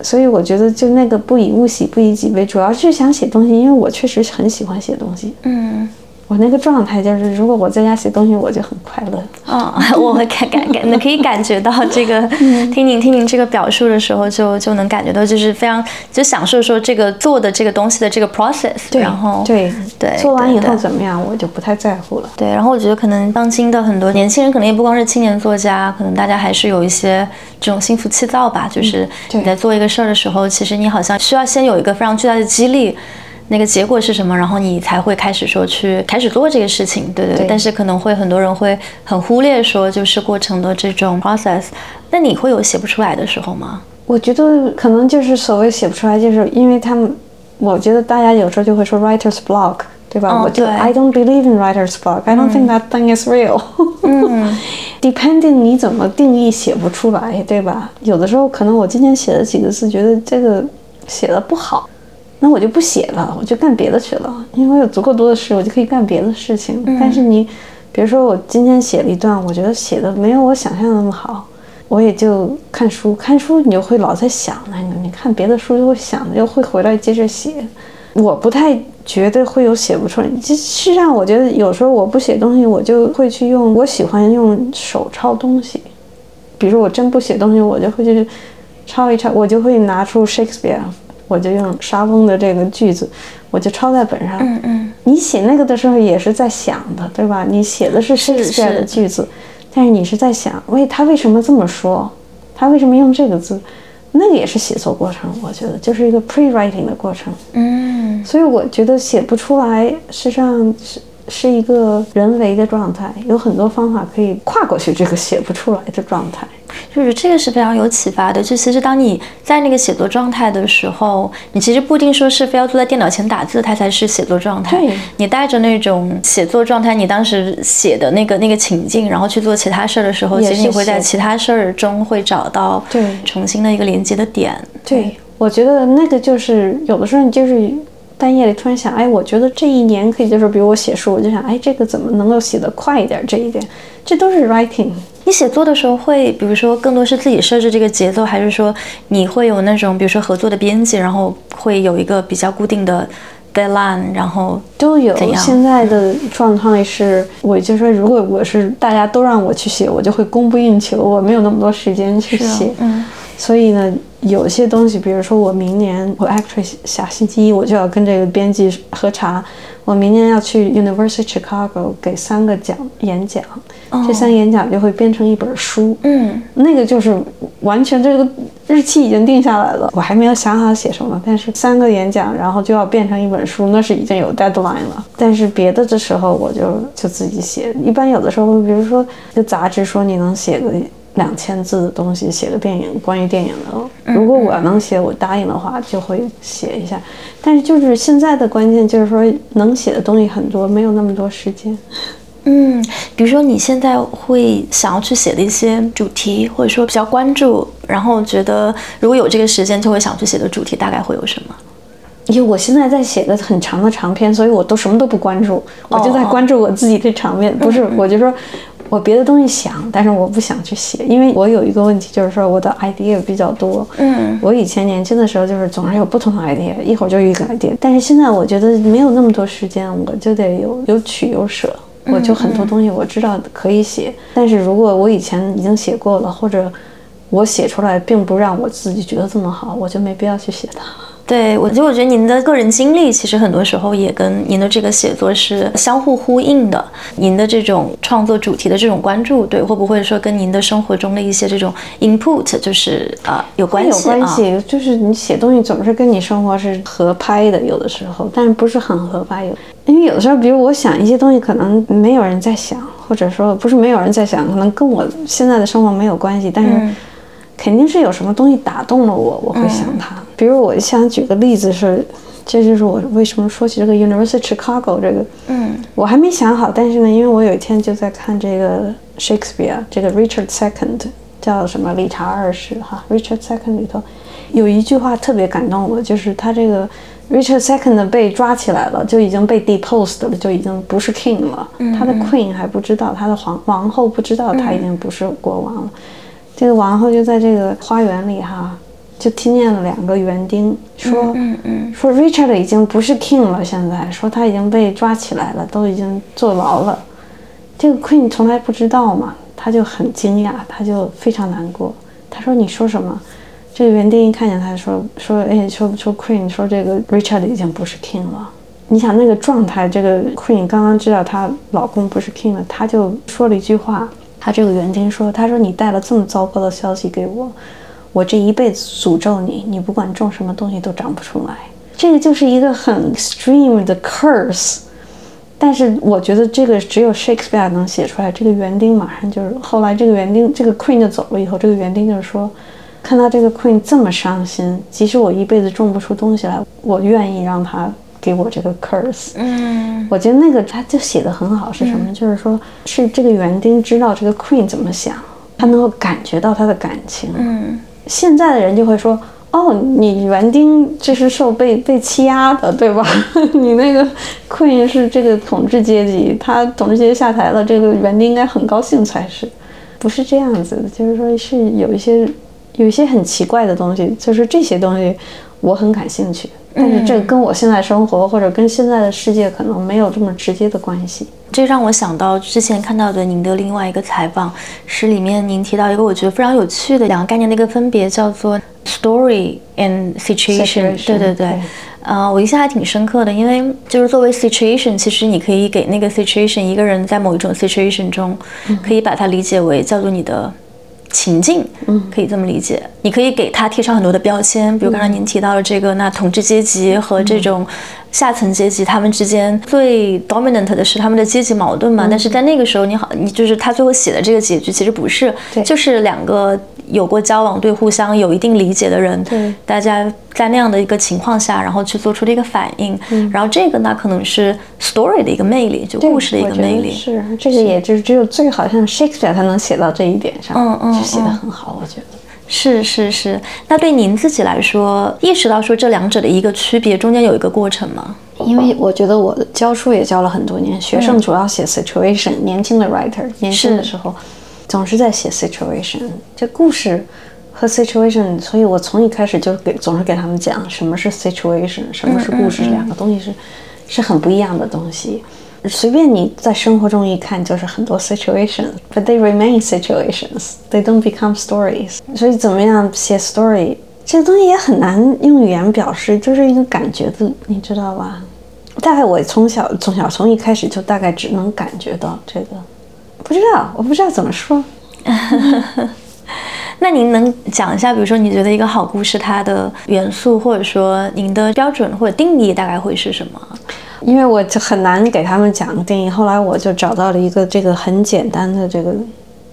[SPEAKER 2] 所以我觉得，就那个“不以物喜，不以己悲”，主要是想写东西，因为我确实很喜欢写东西。嗯。我那个状态就是，如果我在家写东西，我就很快乐。
[SPEAKER 1] 嗯，我会感感感，那可以感觉到这个，听您听您这个表述的时候，就就能感觉到，就是非常就享受说这个做的这个东西的这个 process。
[SPEAKER 2] 对，
[SPEAKER 1] 然后
[SPEAKER 2] 对
[SPEAKER 1] 对，
[SPEAKER 2] 做完以后怎么样，我就不太在乎了。
[SPEAKER 1] 对，然后我觉得可能当今的很多年轻人，可能也不光是青年作家，可能大家还是有一些这种心浮气躁吧。就是你在做一个事儿的时候，其实你好像需要先有一个非常巨大的激励。那个结果是什么？然后你才会开始说去开始做这个事情，对对。对但是可能会很多人会很忽略说，就是过程的这种 process。那你会有写不出来的时候吗？
[SPEAKER 2] 我觉得可能就是所谓写不出来，就是因为他们，我觉得大家有时候就会说 writer's block，对吧？
[SPEAKER 1] 哦
[SPEAKER 2] 我就
[SPEAKER 1] 对
[SPEAKER 2] I don't believe in writer's block. I don't think that thing is real.
[SPEAKER 1] 嗯
[SPEAKER 2] Depending 你怎么定义写不出来，对吧？有的时候可能我今天写了几个字，觉得这个写的不好，那我就不写了，我就干别的去了，因为我有足够多的事，我就可以干别的事情。但是你，比如说我今天写了一段，我觉得写的没有我想象的那么好，我也就看书，看书你就会老在想，那你你看别的书就会想，又会回来接着写。我不太觉得会有写不出来。其实事实上，我觉得有时候我不写东西，我就会去用，我喜欢用手抄东西。比如说我真不写东西，我就会去抄一抄，我就会拿出 Shakespeare，我就用莎翁的这个句子，我就抄在本上。
[SPEAKER 1] 嗯嗯，
[SPEAKER 2] 你写那个的时候也是在想的，对吧？你写的是 Shakespeare 的句子，但是你是在想，喂，他为什么这么说？他为什么用这个字？那个也是写作过程，我觉得就是一个 pre-writing 的过程。
[SPEAKER 1] 嗯
[SPEAKER 2] 所以我觉得写不出来，实际上是是一个人为的状态，有很多方法可以跨过去这个写不出来的状态。
[SPEAKER 1] 就是这个是非常有启发的。就其实当你在那个写作状态的时候，你其实不一定说是非要坐在电脑前打字，它才是写作状态
[SPEAKER 2] 对。
[SPEAKER 1] 你带着那种写作状态，你当时写的那个那个情境，然后去做其他事儿的时候，其实你会在其他事儿中会找到
[SPEAKER 2] 对
[SPEAKER 1] 重新的一个连接的点。
[SPEAKER 2] 对，我觉得那个就是有的时候你就是半夜里突然想，哎，我觉得这一年可以就是，比如我写书，我就想，哎，这个怎么能够写得快一点？这一点，这都是 writing。
[SPEAKER 1] 你写作的时候会，比如说更多是自己设置这个节奏，还是说你会有那种，比如说合作的编辑，然后会有一个比较固定的 deadline，然后
[SPEAKER 2] 都有现在的状态是，我就说，如果我是大家都让我去写，我就会供不应求，我没有那么多时间去写。
[SPEAKER 1] 嗯
[SPEAKER 2] 所以呢，有些东西，比如说我明年，我 actually 下星期一我就要跟这个编辑喝茶，我明年要去 University Chicago 给三个讲演讲，这三个演讲就会编成一本书。
[SPEAKER 1] 嗯
[SPEAKER 2] 那个就是完全这个日期已经定下来了，我还没有想好写什么，但是三个演讲，然后就要变成一本书，那是已经有 deadline 了。但是别的的时候，我就就自己写。一般有的时候，比如说就杂志说你能写个两千字的东西，写个电影关于电影的，如果我能写，我答应的话就会写一下。但是就是现在的关键就是说，能写的东西很多，没有那么多时间。
[SPEAKER 1] 嗯，比如说你现在会想要去写的一些主题，或者说比较关注，然后觉得如果有这个时间就会想去写的主题，大概会有什么？
[SPEAKER 2] 因为我现在在写的很长的长篇，所以我都什么都不关注，我就在关注我自己的长篇。不是，我就说我别的东西想，但是我不想去写，因为我有一个问题，就是说我的 idea 比较多。
[SPEAKER 1] 嗯
[SPEAKER 2] 我以前年轻的时候就是总是有不同的 idea，一会儿就一个 idea，但是现在我觉得没有那么多时间，我就得有有取有舍。我就很多东西我知道可以写，但是如果我以前已经写过了，或者我写出来并不让我自己觉得这么好，我就没必要去写它。
[SPEAKER 1] 对我就我觉得您的个人经历其实很多时候也跟您的这个写作是相互呼应的。您的这种创作主题的这种关注，对会不会说跟您的生活中的一些这种 input 就是呃有关系有？
[SPEAKER 2] 关系，就是你写东西总是跟你生活是合拍的，有的时候，但是不是很合拍。有因为有的时候，比如我想一些东西，可能没有人在想，或者说不是没有人在想，可能跟我现在的生活没有关系，但是
[SPEAKER 1] 嗯
[SPEAKER 2] 肯定是有什么东西打动了我，我会想它。比如我想举个例子是，这就是我为什么说起这个 University Chicago 这个，
[SPEAKER 1] 嗯。
[SPEAKER 2] 我还没想好，但是呢，因为我有一天就在看这个 Shakespeare，这个 Richard Second 叫什么理查二世哈，Richard Second 里头有一句话特别感动我，就是他这个 Richard Second 被抓起来了，就已经被 deposed 了，就已经不是 king 了，他的 queen 还不知道，他的皇王后不知道他已经不是国王了。这个王后就在这个花园里哈，就听见了两个园丁说，
[SPEAKER 1] 嗯嗯
[SPEAKER 2] 说 Richard 已经不是 king 了，现在说他已经被抓起来了，都已经坐牢了。这个 queen 从来不知道嘛，她就很惊讶，她就非常难过。她说：“你说什么？”这个园丁一看见她说说，哎，说说 queen 说这个 Richard 已经不是 king 了。你想那个状态，这个 queen 刚刚知道她老公不是 king 了，她就说了一句话。他这个园丁说：“他说你带了这么糟糕的消息给我，我这一辈子诅咒你，你不管种什么东西都长不出来。”这个就是一个很 extreme 的 curse。但是我觉得这个只有 Shakespeare 能写出来。这个园丁马上就是后来这个园丁这个 Queen 就走了以后，这个园丁就说看到这个 queen 这么伤心，即使我一辈子种不出东西来，我愿意让他给我这个 curse。
[SPEAKER 1] 嗯
[SPEAKER 2] 我觉得那个他就写的很好，是什么呢？就是说，是这个园丁知道这个 queen 怎么想，他能够感觉到他的感情。
[SPEAKER 1] 嗯
[SPEAKER 2] 现在的人就会说，哦，你园丁这是受被被欺压的，对吧？你那个 queen 是这个统治阶级，他统治阶级下台了，这个园丁应该很高兴才是，不是这样子的。就是说是有一些有一些很奇怪的东西，就是这些东西我很感兴趣，但是这跟我现在生活或者跟现在的世界可能没有这么直接的关系。
[SPEAKER 1] 这让我想到之前看到的您的另外一个采访，是里面您提到一个我觉得非常有趣的两个概念的一个分别，叫做 story and situation。对对对，呃，我印象还挺深刻的，因为就是作为 situation，其实你可以给那个 situation 一个人在某一种 situation 中，可以把它理解为叫做你的。情境，嗯，可以这么理解。你可以给他贴上很多的标签，比如刚才您提到的这个，那统治阶级和这种下层阶级，他们之间最 dominant 的是他们的阶级矛盾嘛。但是在那个时候，你好，你就是他最后写的这个结局，其实不是，
[SPEAKER 2] 对。
[SPEAKER 1] 就是两个有过交往、对互相有一定理解的人，
[SPEAKER 2] 对
[SPEAKER 1] 大家在那样的一个情况下，然后去做出的一个反应。然后这个呢，可能是 story 的一个魅力，就故事的一个魅力。
[SPEAKER 2] 是这个，也就是只有最好像 Shakespeare 才能写到这一点上，
[SPEAKER 1] 嗯嗯
[SPEAKER 2] 就写的很好，我觉得。
[SPEAKER 1] 是是是，那对您自己来说，意识到说这两者的一个区别，中间有一个过程吗？
[SPEAKER 2] 因为我觉得我教书也教了很多年，学生主要写 situation，、年轻的 writer 年轻的时候总是在写 situation，这故事和 situation，所以我从一开始就给总是给他们讲什么是 situation，什么是故事，这两个东西是是很不一样的东西。随便你在生活中一看，就是很多 situations，but they remain situations，they don't become stories。所以怎么样写 story，这个东西也很难用语言表示，就是一个感觉的，你知道吧？大概我从小从小从一开始就大概只能感觉到这个，不知道，我不知道怎么说。
[SPEAKER 1] 那您能讲一下，比如说你觉得一个好故事它的元素，或者说您的标准或者定义大概会是什么？
[SPEAKER 2] 因为我就很难给他们讲定义，后来我就找到了一个这个很简单的这个，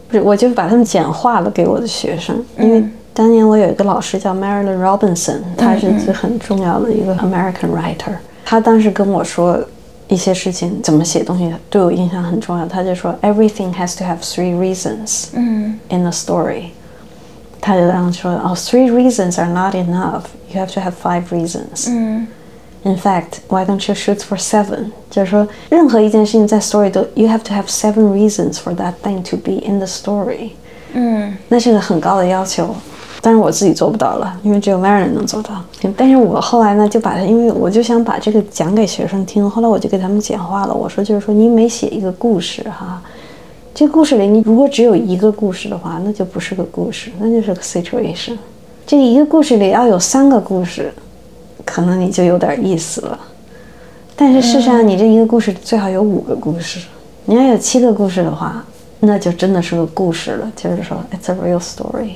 [SPEAKER 2] 不是，我就把他们简化了给我的学生。因为当年我有一个老师叫 Marilyn Robinson，他是很重要的一个 American writer，他当时跟我说一些事情怎么写东西对我印象很重要。他就说 Everything has to have three reasons
[SPEAKER 1] 嗯
[SPEAKER 2] in a story。他就这样说，哦，three reasons are not enough. You have to have five reasons.
[SPEAKER 1] 嗯
[SPEAKER 2] In fact, why don't you shoot for seven？就是说，任何一件事情在 story 都，you have to have seven reasons for that thing to be in the story。
[SPEAKER 1] 嗯
[SPEAKER 2] 那是个很高的要求， 但是我自己做不到了，因为只有 mary 能做到。但是我后来呢，就把它，因为我就想把这个讲给学生听，后来我就给他们简化了。我说，就是说，你每写一个故事哈，这故事里你如果只有一个故事的话，那就不是个故事，那就是个 situation。这一个故事里要有三个故事，可能你就有点意思了。但是事实上，你这一个故事最好有五个故事。你要有七个故事的话，那就真的是个故事了。就是说，it's a real story。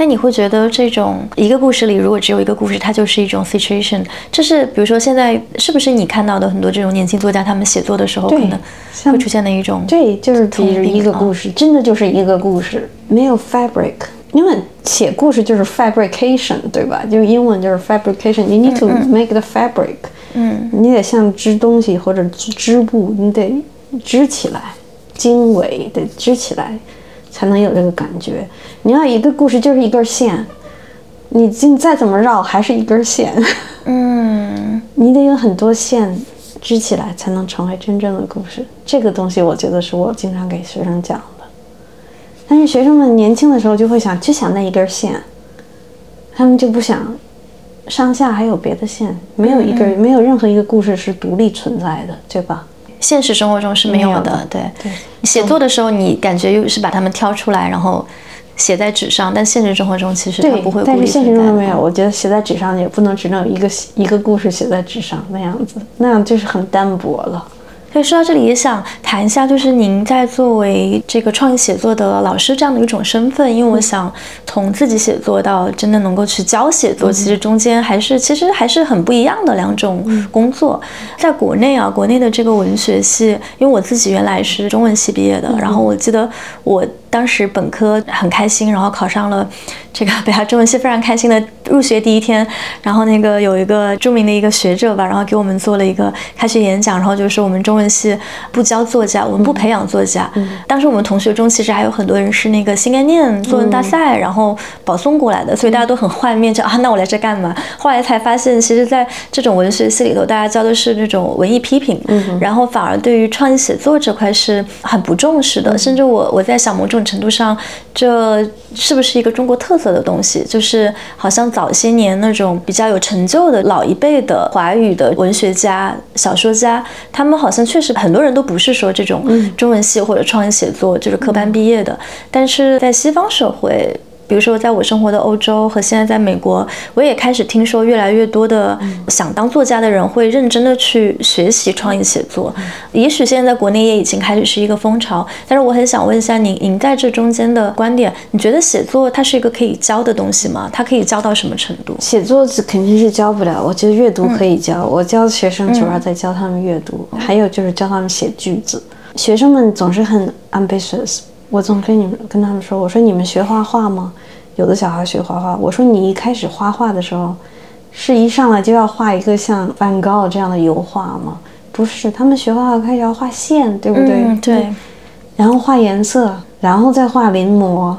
[SPEAKER 1] 那你会觉得这种一个故事里，如果只有一个故事，它就是一种 situation？这是比如说现在是不是你看到的很多这种年轻作家他们写作的时候，可能会出现的一种
[SPEAKER 2] 对，就是比如
[SPEAKER 1] 通病啊
[SPEAKER 2] 一个故事，真的就是一个故事，没有 fabric。因为写故事就是 fabrication，对吧？就是英文就是 fabrication。You need to make the fabric。
[SPEAKER 1] 嗯
[SPEAKER 2] 你得像织东西或者织织布，你得织起来，经纬得织起来，才能有这个感觉。你要一个故事就是一根线，你你再怎么绕还是一根线，
[SPEAKER 1] 嗯
[SPEAKER 2] 你得有很多线织起来才能成为真正的故事。这个东西我觉得是我经常给学生讲的。但是学生们年轻的时候就会想，就想那一根线，他们就不想上下还有别的线，没有一个、没有任何一个故事是独立存在的，对吧？
[SPEAKER 1] 现实生活中是没有的。对
[SPEAKER 2] 对
[SPEAKER 1] 写作的时候，你感觉又是把它们挑出来，然后写在纸上，但现实生活中其实它不会，
[SPEAKER 2] 但是现实中没有。我觉得写在纸上也不能只能有一个一个故事写在纸上那样子，那样就是很单薄了。
[SPEAKER 1] 所以说到这里，也想谈一下，就是您在作为这个创意写作的老师这样的一种身份，因为我想从自己写作到真的能够去教写作，其实中间还是其实还是很不一样的两种工作。在国内啊，国内的这个文学系，因为我自己原来是中文系毕业的，然后我记得我当时本科很开心，然后考上了这个北大中文系，非常开心的入学第一天，然后那个有一个著名的一个学者吧，然后给我们做了一个开学演讲，然后就是我们中文系不教作家，我们不培养作家。当时我们同学中其实还有很多人是那个新概念作文大赛，然后保送过来的，所以大家都很幻灭，就啊，那我来这干嘛？后来才发现，其实在这种文学系里头，大家教的是那种文艺批评，然后反而对于创意写作这块是很不重视的，甚至我我在想某种程度上，这是不是一个中国特色的东西？就是好像早些年那种比较有成就的老一辈的华语的文学家、小说家，他们好像确实很多人都不是说这种中文系或者创意写作就是科班毕业的，但是在西方社会。比如说，在我生活的欧洲和现在在美国，我也开始听说越来越多的想当作家的人会认真的去学习创意写作。也许现在在国内也已经开始是一个风潮，但是我很想问一下您，您在这中间的观点，你觉得写作它是一个可以教的东西吗？它可以教到什么程度？
[SPEAKER 2] 写作是肯定是教不了，我觉得阅读可以教。我教学生主要在教他们阅读，还有就是教他们写句子。学生们总是很 ambitious。我总跟你们跟他们说，我说你们学画画吗？有的小孩学画画，我说你一开始画画的时候，是一上来就要画一个像梵高这样的油画吗？不是，他们学画画开始要画线，对不对？
[SPEAKER 1] 对。
[SPEAKER 2] 然后画颜色，然后再画临摹，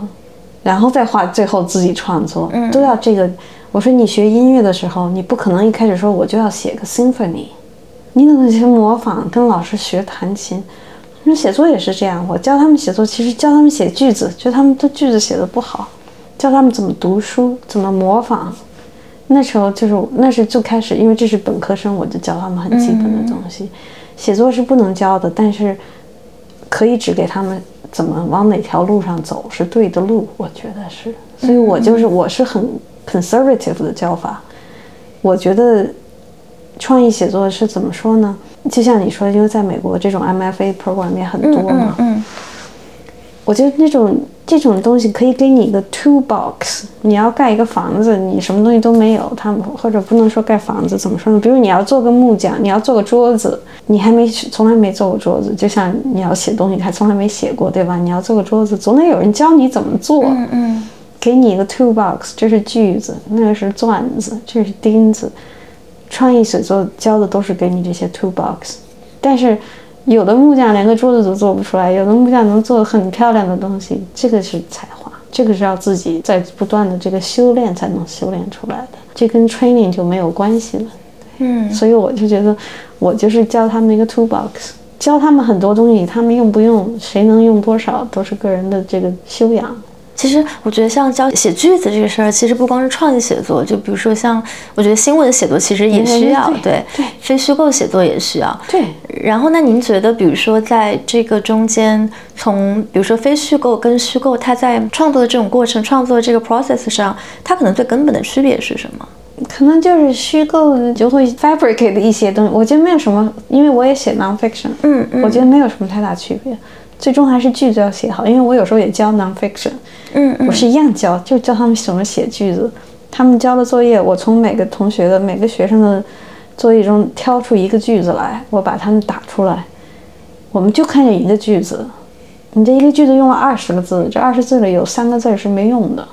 [SPEAKER 2] 然后再画最后自己创作，都要这个。我说你学音乐的时候，你不可能一开始说我就要写个 symphony，你怎么先模仿，跟老师学弹琴。那写作也是这样，我教他们写作，其实教他们写句子，就他们的句子写的不好，教他们怎么读书，怎么模仿。那时候就是那是最开始，因为这是本科生，我就教他们很基本的东西。写作是不能教的，但是可以指给他们怎么往哪条路上走是对的路，我觉得是。所以我就是我是很 conservative 的教法，我觉得。创意写作是怎么说呢？就像你说，因为在美国这种 MFA program 也很多嘛。
[SPEAKER 1] 嗯嗯。
[SPEAKER 2] 我觉得那种这种东西可以给你一个 toolbox。你要盖一个房子，你什么东西都没有，他们或者不能说盖房子，怎么说呢？比如你要做个木匠，你要做个桌子，你还没从来没做过桌子，就像你要写东西，还从来没写过，对吧？你要做个桌子，总得有人教你怎么做。
[SPEAKER 1] 嗯嗯。
[SPEAKER 2] 给你一个 toolbox，这是锯子，那个是钻子，这是钉子。创意写作教的都是给你这些 toolbox，但是有的木匠连个桌子都做不出来，有的木匠能做很漂亮的东西，这个是才华，这个是要自己在不断的这个修炼才能修炼出来的，这跟 training 就没有关系了。
[SPEAKER 1] 嗯，
[SPEAKER 2] 所以我就觉得，我就是教他们一个 toolbox，教他们很多东西，他们用不用，谁能用多少，都是个人的这个修养。
[SPEAKER 1] 其实我觉得像教写句子这个事儿，其实不光是创意写作，就比如说像我觉得新闻写作其实也需要，
[SPEAKER 2] 对
[SPEAKER 1] 对，非虚构写作也需要，
[SPEAKER 2] 对。
[SPEAKER 1] 然后那您觉得，比如说在这个中间，从比如说非虚构跟虚构，它在创作的这种过程、创作的这个 process 上，它可能最根本的区别是什么？
[SPEAKER 2] 可能就是虚构就会 fabricate 的一些东西，我觉得没有什么，因为我也写 nonfiction，
[SPEAKER 1] 嗯嗯，
[SPEAKER 2] 我觉得没有什么太大区别。最终还是句子要写好，因为我有时候也教 nonfiction，
[SPEAKER 1] 嗯，
[SPEAKER 2] 我是一样教，就教他们怎么写句子。他们交的作业，我从每个同学的每个学生的作业中挑出一个句子来，我把它们打出来。我们就看见一个句子，你这一个句子用了二十个字，这二十字里有三个字是没用的，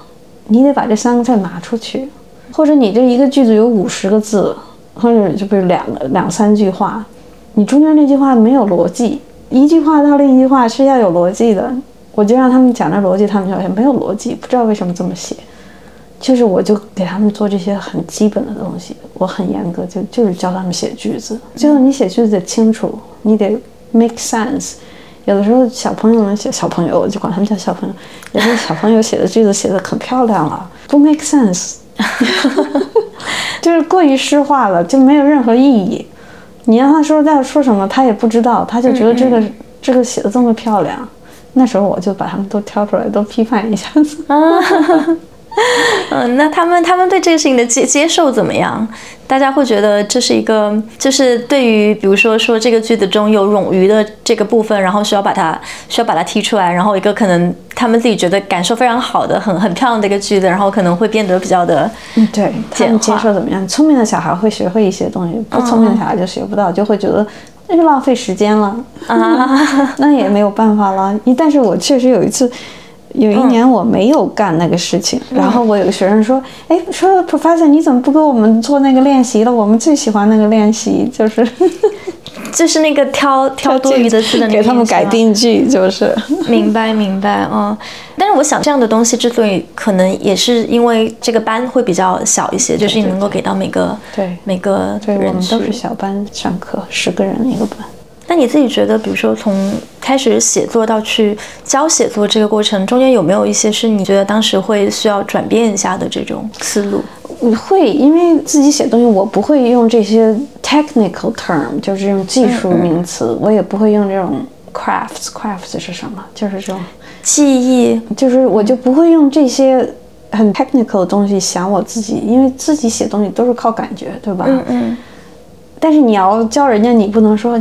[SPEAKER 2] 你得把这三个字拿出去。或者你这一个句子有五十个字，或者就比如两个两三句话，你中间那句话没有逻辑。一句话到另一句话是要有逻辑的，我就让他们讲这逻辑，他们就好像没有逻辑，不知道为什么这么写。就是我就给他们做这些很基本的东西，我很严格，就就是教他们写句子。就是你写句子得清楚，你得 make sense。有的时候小朋友们写小朋友，我就管他们叫小朋友。有的小朋友写的句子写的可漂亮了，不 make sense，就是过于诗化了，就没有任何意义。你让他说在说什么，他也不知道，他就觉得这个这个写的这么漂亮。那时候我就把他们都挑出来，都批判一下子。
[SPEAKER 1] 嗯，那他们他们对这个事情的接接受怎么样？大家会觉得这是一个，就是对于比如说说这个句子中有冗余的这个部分，然后需要把它需要把它踢出来，然后一个可能他们自己觉得感受非常好的、很很漂亮的一个句子，然后可能会变得比较的
[SPEAKER 2] 嗯，对，他们接受怎么样？聪明的小孩会学会一些东西，不聪明的小孩就学不到，就会觉得那就浪费时间了啊，那也没有办法了。一但是我确实有一次。有一年我没有干那个事情，然后我有个学生说：“哎，说 Professor 你怎么不给我们做那个练习了？我们最喜欢那个练习，就是
[SPEAKER 1] 就是那个挑挑多余的字的那个
[SPEAKER 2] 给他们改
[SPEAKER 1] 练习吗
[SPEAKER 2] 定句，就是
[SPEAKER 1] 明白明白，嗯，但是我想这样的东西之所以可能也是因为这个班会比较小一些，就是你能够给到每个
[SPEAKER 2] 对
[SPEAKER 1] 每个
[SPEAKER 2] 对，我
[SPEAKER 1] 人
[SPEAKER 2] 们都是。小班上课，十个人一个班。
[SPEAKER 1] 那你自己觉得，比如说从开始写作到去教写作这个过程，中间有没有一些是你觉得当时会需要转变一下的这种思路？
[SPEAKER 2] 我会，因为自己写东西，我不会用这些 technical term，就是这种技术名词，我也不会用这种 crafts。crafts 是什么？就是这种，
[SPEAKER 1] 记忆，
[SPEAKER 2] 就是我就不会用这些很 technical 的东西想我自己，因为自己写东西都是靠感觉，对吧？
[SPEAKER 1] 嗯嗯，
[SPEAKER 2] 但是你要教人家，你不能说。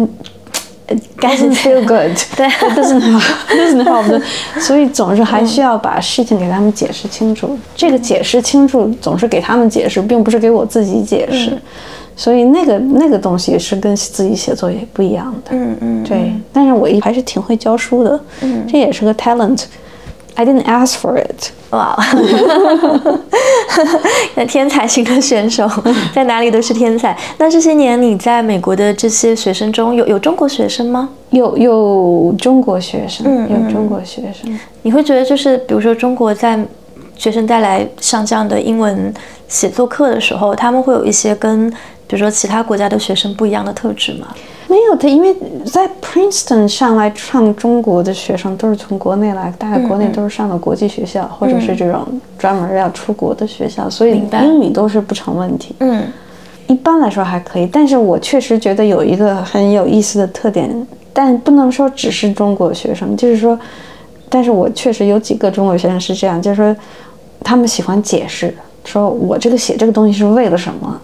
[SPEAKER 2] It doesn't feel good，
[SPEAKER 1] 对
[SPEAKER 2] ，it doesn't doesn't help，所以总是还需要把事情给他们解释清楚。这个解释清楚，总是给他们解释，并不是给我自己解释。所以那个那个东西是跟自己写作也不一样的。
[SPEAKER 1] 嗯嗯，
[SPEAKER 2] 对，但是我还是挺会教书的，这也是个 talent。I didn't ask for it。
[SPEAKER 1] 哇，那天才型的选手 在哪里都是天才。那这些年你在美国的这些学生中有有中国学生吗？
[SPEAKER 2] 有有中国学生，
[SPEAKER 1] 嗯
[SPEAKER 2] 有中国学生。
[SPEAKER 1] 你会觉得就是比如说中国在学生带来上这样的英文写作课的时候，他们会有一些跟比如说其他国家的学生不一样的特质吗？
[SPEAKER 2] 没有的，因为在 Princeton 上来上中国的学生都是从国内来，大概国内都是上的国际学校，或者是这种专门要出国的学校，所以英语都是不成问题。
[SPEAKER 1] 嗯
[SPEAKER 2] 一般来说还可以，但是我确实觉得有一个很有意思的特点，但不能说只是中国学生，就是说，但是我确实有几个中国学生是这样，就是说，他们喜欢解释，说我这个写这个东西是为了什么。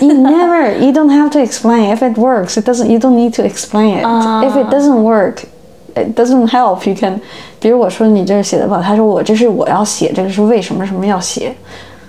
[SPEAKER 2] You never, you don't have to explain. If it works, it doesn't. You don't need to explain it. If it doesn't work, it doesn't help. You can，比如我说你这是写的不好，他说我这是我要写，这个是为什么什么要写。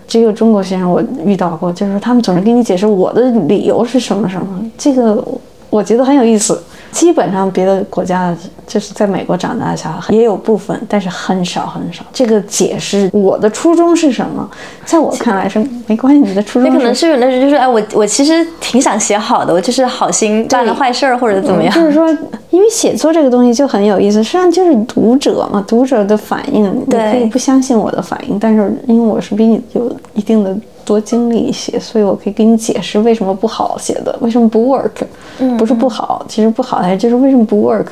[SPEAKER 2] 这个中国学生我遇到过，就是他们总是给你解释我的理由是什么什么，这个我觉得很有意思。基本上别的国家就是在美国长大的小孩也有部分，但是很少很少。这个解释我的初衷是什么，在我看来是没关系，你的初衷
[SPEAKER 1] 那可能是有那种就是哎，我我其实挺想写好的，我就是好心办了坏事儿或者怎么样。
[SPEAKER 2] 就是说，因为写作这个东西就很有意思，实际上就是读者嘛，读者的反应，你
[SPEAKER 1] 对
[SPEAKER 2] 可以不相信我的反应，但是因为我是比你有一定的多经历一些，所以我可以给你解释为什么不好写的，为什么不 work，不是不好，其实不好，还是就是为什么不 work。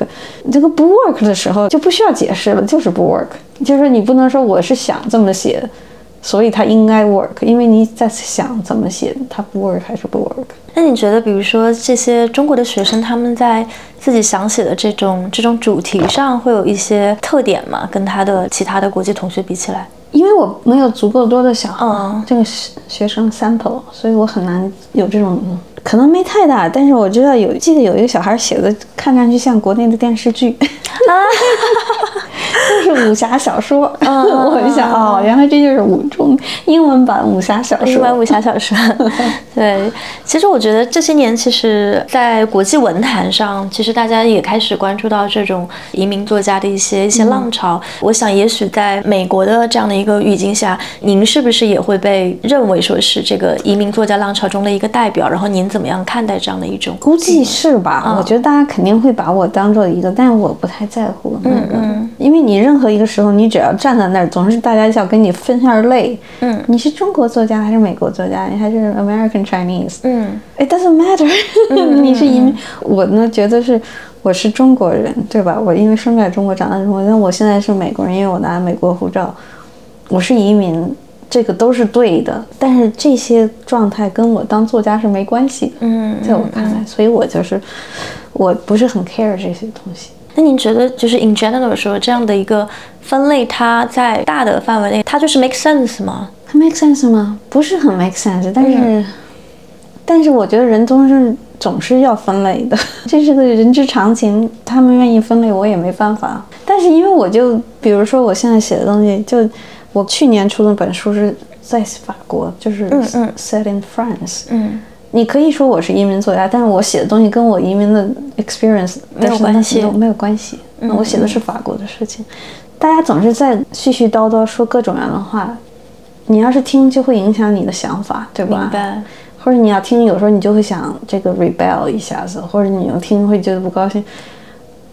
[SPEAKER 2] 这个不 work 的时候就不需要解释了，就是不 work，就是你不能说我是想这么写。所以它应该 work，因为你在想怎么写，它不 work 还是不 work。
[SPEAKER 1] 那你觉得，比如说这些中国的学生，他们在自己想写的这种这种主题上，会有一些特点吗？跟他的其他的国际同学比起来？
[SPEAKER 2] 因为我没有足够多的小孩，
[SPEAKER 1] 嗯。
[SPEAKER 2] 这个学学生 sample，所以我很难有这种，可能没太大，但是我知道有，记得有一个小孩写的看上去像国内的电视剧，啊 就是武侠小说，我就想哦，原来这就是武中英文版武侠小说，
[SPEAKER 1] 英文武侠小说，对，其实我觉得这些年，其实，在国际文坛上，其实大家也开始关注到这种移民作家的一些一些浪潮。我想，也许在美国的这样的一个语境下，您是不是也会被认为说是这个移民作家浪潮中的一个代表？然后您怎么样看待这样的一种？
[SPEAKER 2] 估计是吧？我觉得大家肯定会把我当做一个，但是我不太在乎那个，因为你任何一个时候，你只要站在那儿，总是大家想跟你分下类。
[SPEAKER 1] 嗯，
[SPEAKER 2] 你是中国作家还是美国作家？你还是 American Chinese？
[SPEAKER 1] 嗯
[SPEAKER 2] It doesn't matter。你是移民，我呢觉得是我是中国人，对吧？我因为生在中国，长在中国，但我现在是美国人，因为我拿美国护照，我是移民，这个都是对的。但是这些状态跟我当作家是没关系的，
[SPEAKER 1] 嗯，
[SPEAKER 2] 在我看来，所以我就是我不是很 care 这些东西。
[SPEAKER 1] 那您觉得，就是 in general 说这样的一个分类，它在大的范围内，它就是 make sense 吗？
[SPEAKER 2] 它 make sense 吗？不是很 make sense，但是，但是我觉得人总是总是要分类的，这是个人之常情。他们愿意分类，我也没办法。但是因为我就比如说我现在写的东西，就我去年出的本书是在法国，就是
[SPEAKER 1] 嗯嗯
[SPEAKER 2] set in France。
[SPEAKER 1] 嗯，
[SPEAKER 2] 你可以说我是移民作家，但是我写的东西跟我移民的 experience
[SPEAKER 1] 没有关系
[SPEAKER 2] 没有关系。我写的是法国的事情。大家总是在絮絮叨叨说各种各样的话，你要是听就会影响你的想法，对吧？
[SPEAKER 1] 明白。
[SPEAKER 2] 或者你要听，有时候你就会想这个 rebel 一下子，或者你要听会觉得不高兴，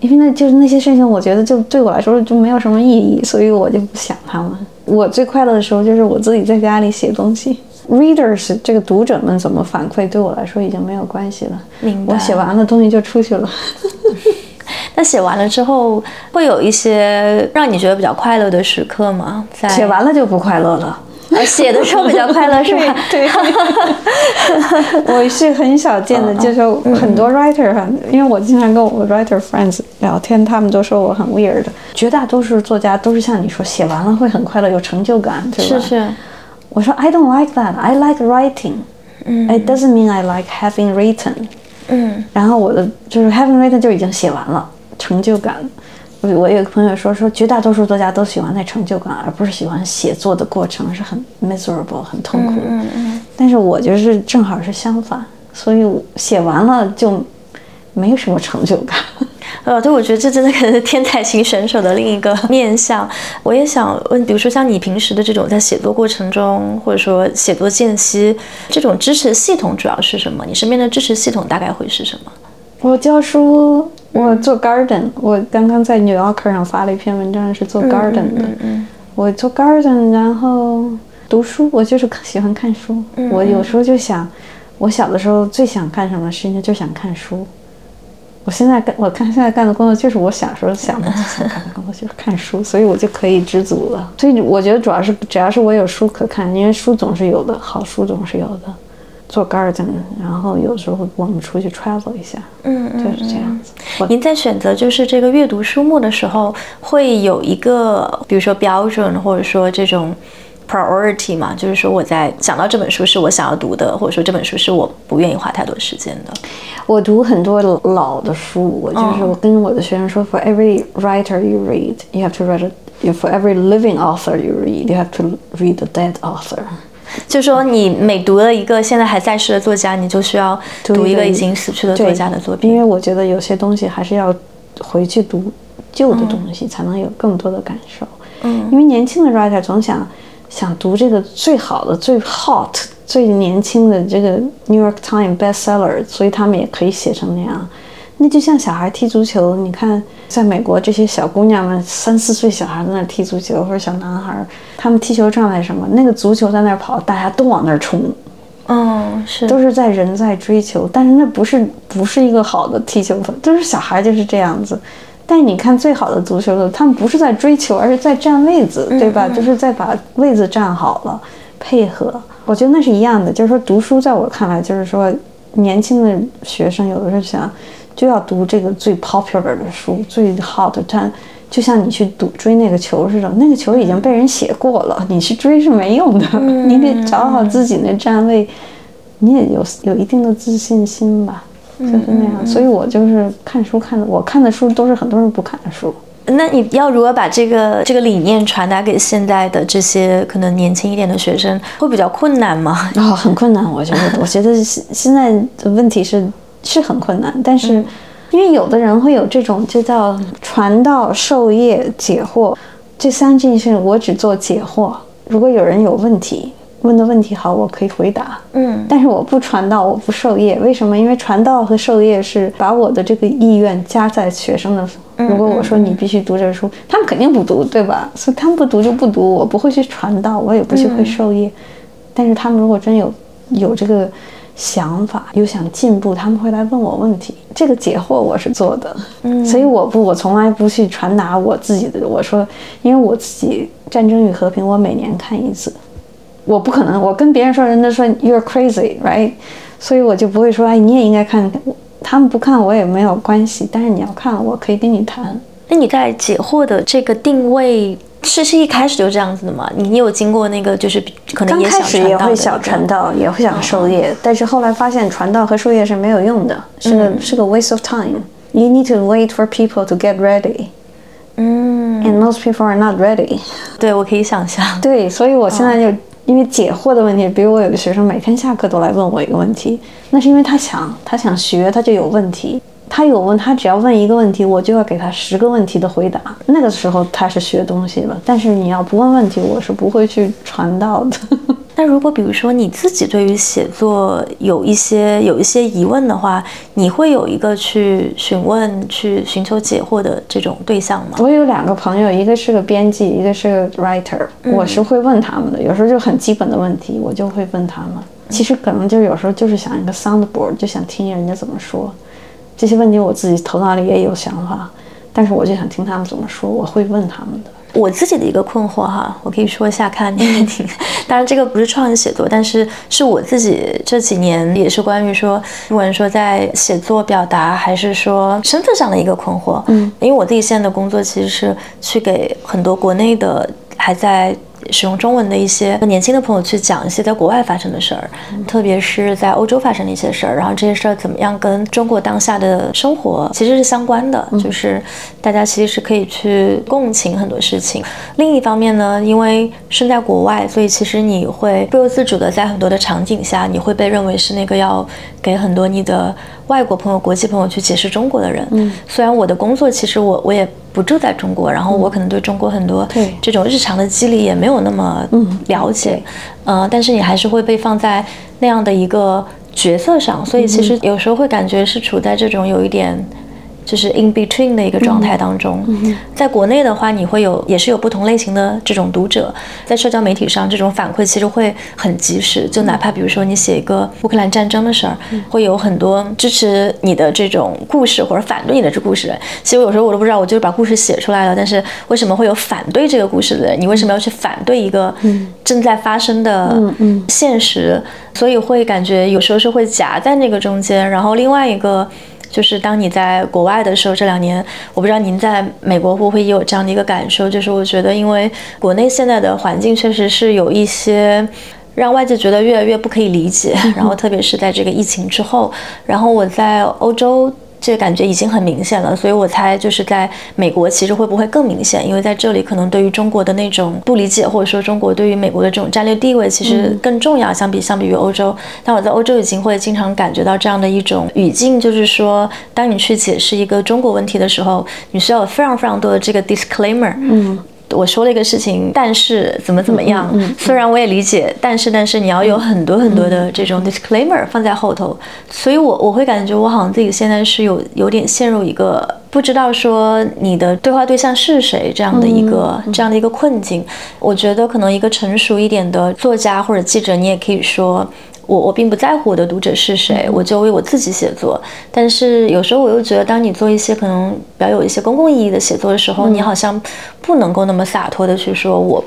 [SPEAKER 2] 因为那就是那些事情，我觉得就对我来说就没有什么意义，所以我就不想他们。我最快乐的时候就是我自己在家里写东西。readers 这个读者们怎么反馈，对我来说已经没有关系了。
[SPEAKER 1] 明白。
[SPEAKER 2] 我写完了东西就出去了。
[SPEAKER 1] 那写完了之后，会有一些让你觉得比较快乐的时刻吗？
[SPEAKER 2] 写完了就不快乐了。
[SPEAKER 1] 写的时候比较快乐是吧？
[SPEAKER 2] 对，我是很少见的，就是很多 writer 哈，因为我经常跟我 writer friends 聊天，他们都说我很 weird。绝大多数作家都是像你说，写完了会很快乐，有成就感，对
[SPEAKER 1] 吧？是是。
[SPEAKER 2] 我说 I don't like that. I like writing. It doesn't mean I like having written. 嗯。然后我的就是 having written 就已经写完了，成就感。我我有个朋友说说，绝大多数作家都喜欢那成就感，而不是喜欢写作的过程，是很 miserable 很痛苦。嗯嗯。但是我就是正好是相反，所以写完了就没有什么成就感。
[SPEAKER 1] 呃，对，我觉得这真的可能是天才型选手的另一个面相。我也想问，比如说像你平时的这种在写作过程中，或者说写作间隙，这种支持系统主要是什么？你身边的支持系统大概会是什么？
[SPEAKER 2] 我教书。我做 garden，我刚刚在 New Yorker 上发了一篇文章，是做 garden 的。我做 garden，然后读书，我就是喜欢看书。我有时候就想，我小的时候最想干什么事情，就想看书。我现在干，我看现在干的工作就是我小时候想的 想干的工作，就是看书，所以我就可以知足了。所以我觉得主要是，只要是我有书可看，因为书总是有的，好书总是有的。做 garden，然后有时候我们出去 travel 一下，嗯嗯，就是这样子。
[SPEAKER 1] 您在选择就是这个阅读书目的时候，会有一个比如说标准，或者说这种 priority 嘛？就是说我在想到这本书是我想要读的，或者说这本书是我不愿意花太多时间的。
[SPEAKER 2] 我读很多老的书，我就是我跟我的学生说，for every writer you read, you have to read it. For every living author you read, you have to read the dead author.
[SPEAKER 1] 就说你每读了一个现在还在世的作家，你就需要读一个已经死去的作家的作品。
[SPEAKER 2] 因为我觉得有些东西还是要回去读旧的东西，才能有更多的感受。嗯，因为年轻的 writer 总想想读这个最好的、最 hot、最年轻的这个 New York Times bestseller，所以他们也可以写成那样。那就像小孩踢足球，你看，在美国这些小姑娘们三四岁小孩在那踢足球，或者小男孩，他们踢球状态什么？那个足球在那跑，大家都往那儿冲，
[SPEAKER 1] 嗯，是，
[SPEAKER 2] 都是在人在追求，但是那不是不是一个好的踢球，都是小孩就是这样子。但你看最好的足球的，他们不是在追求，而是在占位子，对吧？就是在把位子占好了，配合。我觉得那是一样的，就是说读书，在我看来，就是说年轻的学生有的时候想。就要读这个最 popular 的书，最 hot。它就像你去赌追那个球似的，那个球已经被人写过了，你去追是没用的。你得找好自己那站位，你也有有一定的自信心吧，就是那样。所以我就是看书看的，我看的书都是很多人不看的书。
[SPEAKER 1] 那你要如何把这个这个理念传达给现在的这些可能年轻一点的学生，会比较困难吗？
[SPEAKER 2] 啊，很困难，我觉得。我觉得现现在的问题是。是很困难，但是，因为有的人会有这种就叫传道授业解惑，这三件事我只做解惑。如果有人有问题，问的问题好，我可以回答。嗯，但是我不传道，我不授业，为什么？因为传道和授业是把我的这个意愿加在学生的。如果我说你必须读这书，他们肯定不读，对吧？所以他们不读就不读，我不会去传道，我也不去会授业。但是他们如果真有有这个。想法又想进步，他们会来问我问题，这个解惑我是做的，嗯，所以我不，我从来不去传达我自己的。我说，因为我自己《战争与和平》，我每年看一次，我不可能，我跟别人说，人家说 you're crazy，right？所以我就不会说，哎，你也应该看，他们不看我也没有关系，但是你要看，我可以跟你谈。
[SPEAKER 1] 那你在解惑的这个定位？是是一开始就这样子的吗？你你有经过那个就是可能
[SPEAKER 2] 刚开始也会想传道，也会想授业，但是后来发现传道和授业是没有用的，是个是个 waste of time。You need to wait for people to get ready。嗯，and most people are not ready。
[SPEAKER 1] 对，我可以想象。
[SPEAKER 2] 对，所以我现在就因为解惑的问题，比如我有个学生每天下课都来问我一个问题，那是因为他想他想学，他就有问题。他有问他只要问一个问题，我就要给他十个问题的回答。那个时候他是学东西了，但是你要不问问题，我是不会去传道的。
[SPEAKER 1] 那如果比如说你自己对于写作有一些有一些疑问的话，你会有一个去询问、去寻求解惑的这种对象吗？
[SPEAKER 2] 我有两个朋友，一个是个编辑，一个是个 writer，我是会问他们的。有时候就很基本的问题，我就会问他们。其实可能就有时候就是想一个 soundboard，就想听人家怎么说。这些问题我自己头脑里也有想法，但是我就想听他们怎么说，我会问他们的。
[SPEAKER 1] 我自己的一个困惑哈，我可以说一下，看你也听。当然，这个不是创意写作，但是是我自己这几年也是关于说，不管说在写作表达，还是说身份上的一个困惑。嗯，因为我自己现在的工作其实是去给很多国内的还在。使用中文的一些年轻的朋友去讲一些在国外发生的事儿，特别是在欧洲发生的一些事儿，然后这些事儿怎么样跟中国当下的生活其实是相关的，就是大家其实是可以去共情很多事情。另一方面呢，因为身在国外，所以其实你会不由自主的在很多的场景下，你会被认为是那个要给很多你的外国朋友、国际朋友去解释中国的人。嗯，虽然我的工作其实我我也。不住在中国，然后我可能对中国很多这种日常的机理也没有那么了解，嗯，但是你还是会被放在那样的一个角色上，所以其实有时候会感觉是处在这种有一点。就是 in between 的一个状态当中，在国内的话，你会有也是有不同类型的这种读者，在社交媒体上，这种反馈其实会很及时。就哪怕比如说你写一个乌克兰战争的事儿，会有很多支持你的这种故事或者反对你的这故事人。其实有时候我都不知道，我就是把故事写出来了，但是为什么会有反对这个故事的人？你为什么要去反对一个正在发生的现实？所以会感觉有时候是会夹在那个中间，然后另外一个。就是当你在国外的时候，这两年我不知道您在美国会不会也有这样的一个感受，就是我觉得因为国内现在的环境确实是有一些让外界觉得越来越不可以理解，然后特别是在这个疫情之后，然后我在欧洲。这个感觉已经很明显了，所以我猜就是在美国，其实会不会更明显？因为在这里，可能对于中国的那种不理解，或者说中国对于美国的这种战略地位，其实更重要。相比相比于欧洲，但我在欧洲已经会经常感觉到这样的一种语境，就是说，当你去解释一个中国问题的时候，你需要有非常非常多的这个 disclaimer。嗯。我说了一个事情，但是怎么怎么样？虽然我也理解，但是但是你要有很多很多的这种 disclaimer 放在后头，所以我我会感觉我好像自己现在是有有点陷入一个不知道说你的对话对象是谁这样的一个这样的一个困境。我觉得可能一个成熟一点的作家或者记者，你也可以说。我我并不在乎我的读者是谁，我就为我自己写作。但是有时候我又觉得，当你做一些可能比较有一些公共意义的写作的时候，你好像不能够那么洒脱的去说我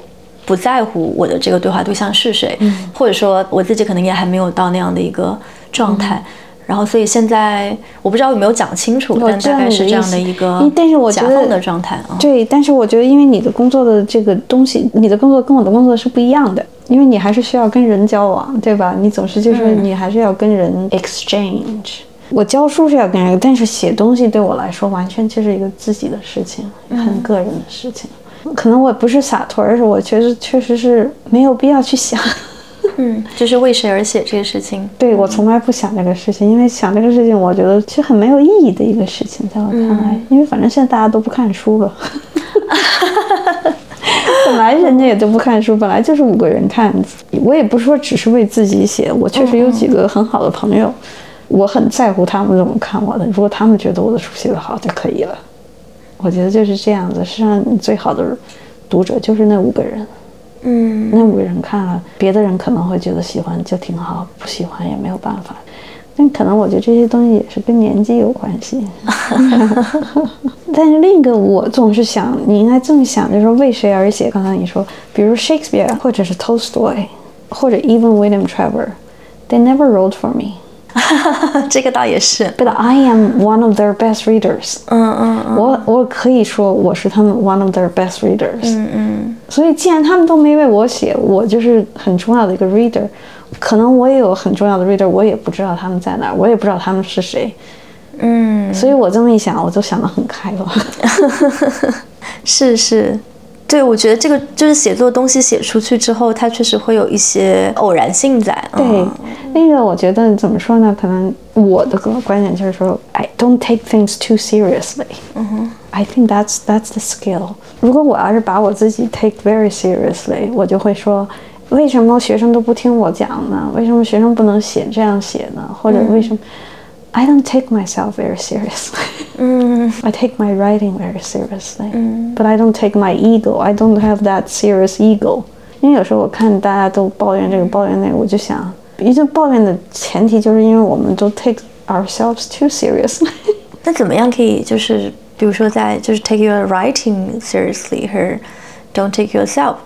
[SPEAKER 1] 不在乎我的这个对话对象是谁，或者说我自己可能也还没有到那样的一个状态。然后，所以现在我不知道有没有讲清楚，但大概是这样的一个
[SPEAKER 2] 但是我觉得
[SPEAKER 1] 的状态啊。
[SPEAKER 2] 对，但是我觉得因为你的工作的这个东西，你的工作跟我的工作是不一样的。因为你还是需要跟人交往，对吧？你总是就是你还是要跟人 exchange。我教书是要跟人，但是写东西对我来说完全就是一个自己的事情，很个人的事情。可能我不是洒脱，而是我确实确实是没有必要去想。
[SPEAKER 1] 嗯，就是为谁而写这个事情？
[SPEAKER 2] 对我从来不想这个事情，因为想这个事情，我觉得其实很没有意义的一个事情，在我看来，因为反正现在大家都不看书了。本来人家也都不看书，本来就是五个人看。我也不是说只是为自己写，我确实有几个很好的朋友，我很在乎他们怎么看我的。如果他们觉得我的书写得好就可以了，我觉得就是这样子。实际上，最好的读者就是那五个人。嗯，那五个人看了，别的人可能会觉得喜欢就挺好，不喜欢也没有办法。但可能我觉得这些东西也是跟年纪有关系。但是另一个，我总是想，你应该这么想，就是说为谁而写？刚才你说，比如 Shakespeare，或者是 Tolstoy，或者 even William Trevor，they never wrote for me。
[SPEAKER 1] 这个倒也是。
[SPEAKER 2] But I am one of their best readers。嗯嗯嗯。我我可以说我是他们 one of their best readers。嗯嗯。所以既然他们都没为我写，我就是很重要的一个 reader。可能我也有很重要的 reader，我也不知道他们在哪，我也不知道他们是谁。嗯，所以我这么一想，我就想得很开了。
[SPEAKER 1] 是 是。对，我觉得这个就是写作东西写出去之后，它确实会有一些偶然性在。
[SPEAKER 2] 对，那个我觉得怎么说呢？可能我的个观点就是说，I don't take things too seriously。嗯哼，I think that's that's the skill。如果我要是把我自己 take very seriously，我就会说，为什么学生都不听我讲呢？为什么学生不能写这样写呢？或者为什么 ？I don't take myself very seriously. Mm. I take my writing very seriously, mm. but I don't take my ego. I don't have that serious ego. 因为有时候我看大家都抱怨这个抱怨那个，我就想，一个抱怨的前提就是因为我们都 take ourselves too seriously。
[SPEAKER 1] 那怎么样可以就是，比如说在就是 take your writing seriously 和 don't take yourself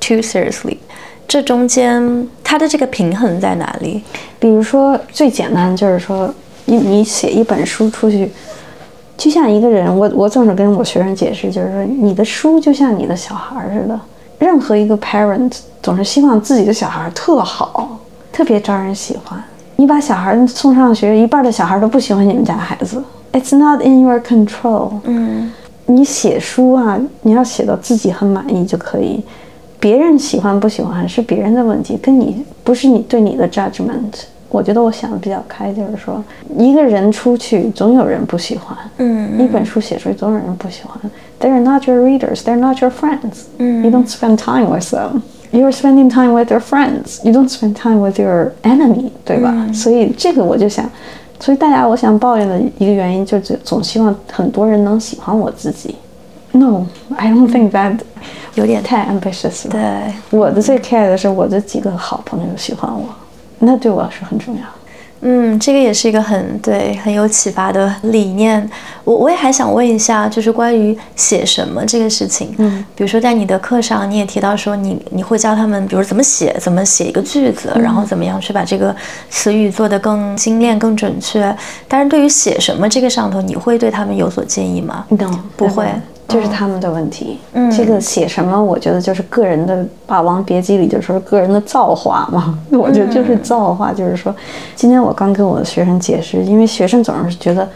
[SPEAKER 1] too seriously，这中间它的这个平衡在哪里？
[SPEAKER 2] 比如说最简单就是说。 你你写一本书出去，就像一个人，我我总是跟我学生解释，就是说你的书就像你的小孩似的。任何一个 parent 总是希望自己的小孩特好，特别招人喜欢。你把小孩送上学，一半的小孩都不喜欢你们家孩子。It's not in your control。嗯，你写书啊，你要写到自己很满意就可以。别人喜欢不喜欢是别人的问题，跟你不是你对你的 judgment。我觉得我想的比较开，就是说，一个人出去总有人不喜欢，嗯，一本书写出去总有人不喜欢。They're not your readers, they're not your friends. 嗯，You don't spend time with them. You're spending time with your friends. You don't spend time with your enemy，对吧？所以这个我就想，所以大家我想抱怨的一个原因就是总希望很多人能喜欢我自己。No, I don't think that 有点太 ambitious 了。
[SPEAKER 1] 对，
[SPEAKER 2] 我的最 care 的是我的几个好朋友喜欢我。那对我是很重要。
[SPEAKER 1] 嗯，这个也是一个很对很有启发的理念。我我也还想问一下，就是关于写什么这个事情。嗯，比如说在你的课上，你也提到说你你会教他们，比如怎么写，怎么写一个句子，然后怎么样去把这个词语做得更精炼、更准确。但是对于写什么这个上头，你会对他们有所建议吗
[SPEAKER 2] ？No，
[SPEAKER 1] 不会。
[SPEAKER 2] 就是他们的问题。嗯，这个写什么，我觉得就是个人的《霸王别姬》里就说个人的造化嘛。我觉得就是造化，就是说，今天我刚跟我的学生解释，因为学生总是觉得